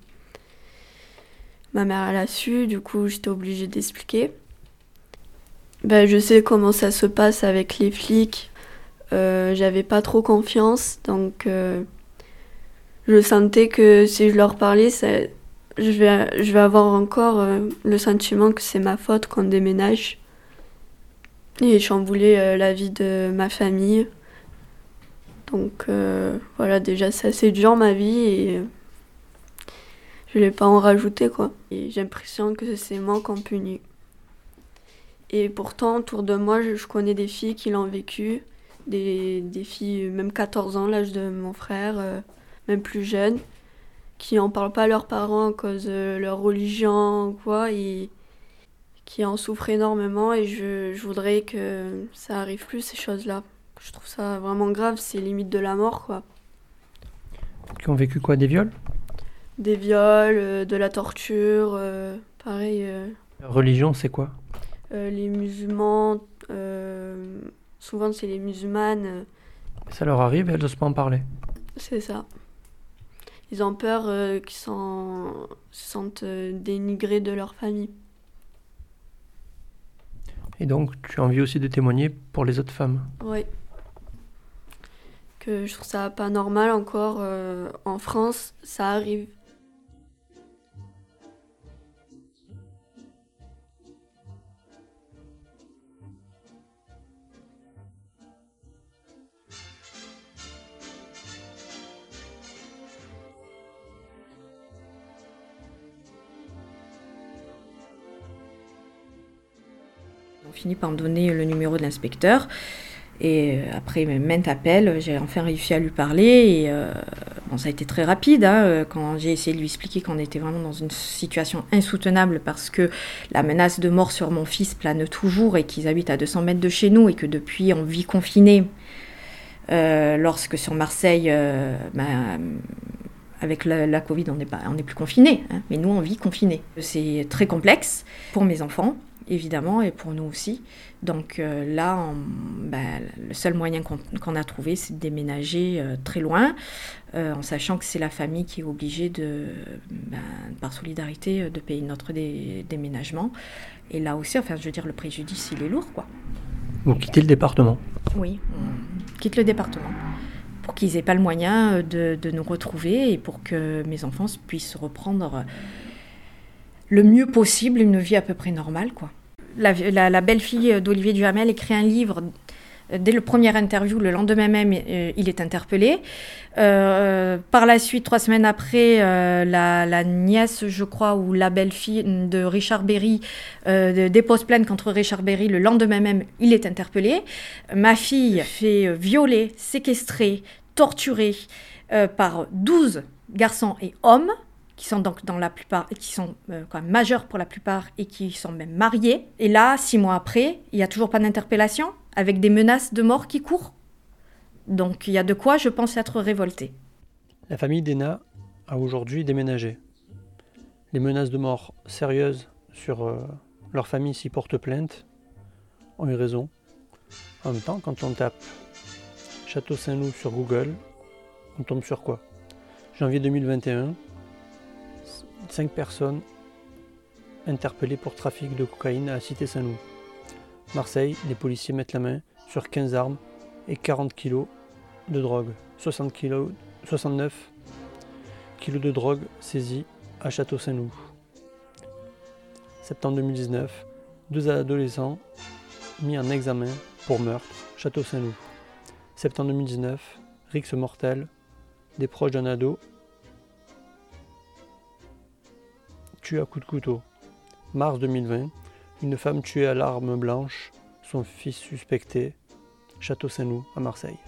ma mère elle a su, du coup j'étais obligée d'expliquer. Ben, je sais comment ça se passe avec les flics, euh, j'avais pas trop confiance, donc euh, je sentais que si je leur parlais, je, vais, avoir encore euh, le sentiment que c'est ma faute qu'on déménage. Et chambouler la vie de ma famille. Donc voilà, déjà c'est assez dur ma vie et je vais pas en rajouter quoi. Et j'ai l'impression que c'est moi qu'on punit. Et pourtant, autour de moi, je connais des filles qui l'ont vécu des, des filles, même 14 ans, l'âge de mon frère, euh, même plus jeunes, qui n'en parlent pas à leurs parents à cause de leur religion quoi, et qui en souffrent énormément. Et je, je voudrais que ça arrive plus, ces choses-là. Je trouve ça vraiment grave, c'est limite de la mort, quoi. Qui ont vécu quoi Des viols? Des viols, euh, de la torture, euh, pareil. religion, c'est quoi? Les musulmans, Souvent, c'est les musulmanes. Euh, ça leur arrive et elles n'osent pas en parler? C'est ça. Ils ont peur euh, qu'ils se sentent euh, dénigrés de leur famille. Et donc, tu as envie aussi de témoigner pour les autres femmes? Oui. Que je trouve ça pas normal encore. en France, ça arrive On finit par me donner le numéro de l'inspecteur. Et après maintes appels, j'ai enfin réussi à lui parler. Et bon, ça a été très rapide hein, quand j'ai essayé de lui expliquer qu'on était vraiment dans une situation insoutenable parce que la menace de mort sur mon fils plane toujours et qu'ils habitent à 200 mètres de chez nous et que depuis on vit confiné. lorsque sur Marseille, ben, avec la, Covid, on n'est plus confiné, hein, mais nous, on vit confiné. C'est très complexe pour mes enfants, évidemment, et pour nous aussi. Donc euh, là, ben, le seul moyen qu'on a trouvé, c'est de déménager euh, très loin, euh, en sachant que c'est la famille qui est obligée, de, ben, par solidarité, de payer notre déménagement. Et là aussi, enfin, je veux dire, le préjudice, il est lourd, quoi. Vous quittez le département Oui, on quitte le département pour qu'ils n'aient pas le moyen euh, de, nous retrouver et pour que mes enfants puissent reprendre le mieux possible une vie à peu près normale. Quoi. La, belle-fille d'Olivier Duhamel écrit un livre Dès le premier interview, le lendemain même, euh, il est interpellé. par la suite, trois semaines après, la, nièce, je crois, ou la belle-fille de Richard Berry dépose plainte contre Richard Berry. Le lendemain même, il est interpellé. Ma fille fait violer, séquestrer, torturés euh, par 12 garçons et hommes qui sont donc dans la plupart, qui sont euh, quand même majeurs pour la plupart et qui sont même mariés. Et là, six mois après, il n'y a toujours pas d'interpellation, avec des menaces de mort qui courent. Donc il y a de quoi, je pense, être révolté. La famille d'Ena a aujourd'hui déménagé. Les menaces de mort sérieuses sur euh, leur famille s'y portent plainte ont eu raison. En même temps, quand on tape Château Saint-Loup sur Google, on tombe sur quoi? Janvier 2021, 5 personnes interpellées pour trafic de cocaïne à Cité Saint-Loup. Marseille, les policiers mettent la main sur 15 armes et 40 kg de drogue. 60 kg, 69 kg de drogue saisis à Château Saint-Loup. Septembre 2019, deux adolescents mis en examen pour meurtre, Château Saint-Loup. Septembre 2019, Rix mortel, des proches d'un ado, à coups de couteau. Mars 2020, une femme tuée à l'arme blanche, son fils suspecté, Château Saint-Loup à Marseille.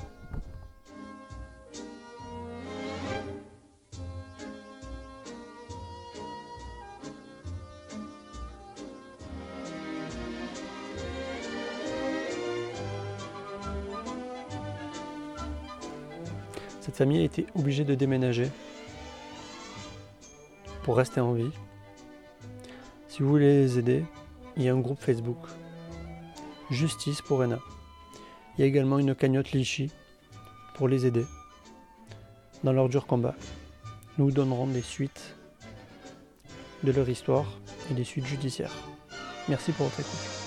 Cette famille a été obligée de déménager pour rester en vie. Si vous voulez les aider, il y a un groupe Facebook Justice pour Ena. Il y a également une cagnotte Lichy pour les aider dans leur dur combat. Nous vous donnerons des suites de leur histoire et des suites judiciaires. Merci pour votre écoute.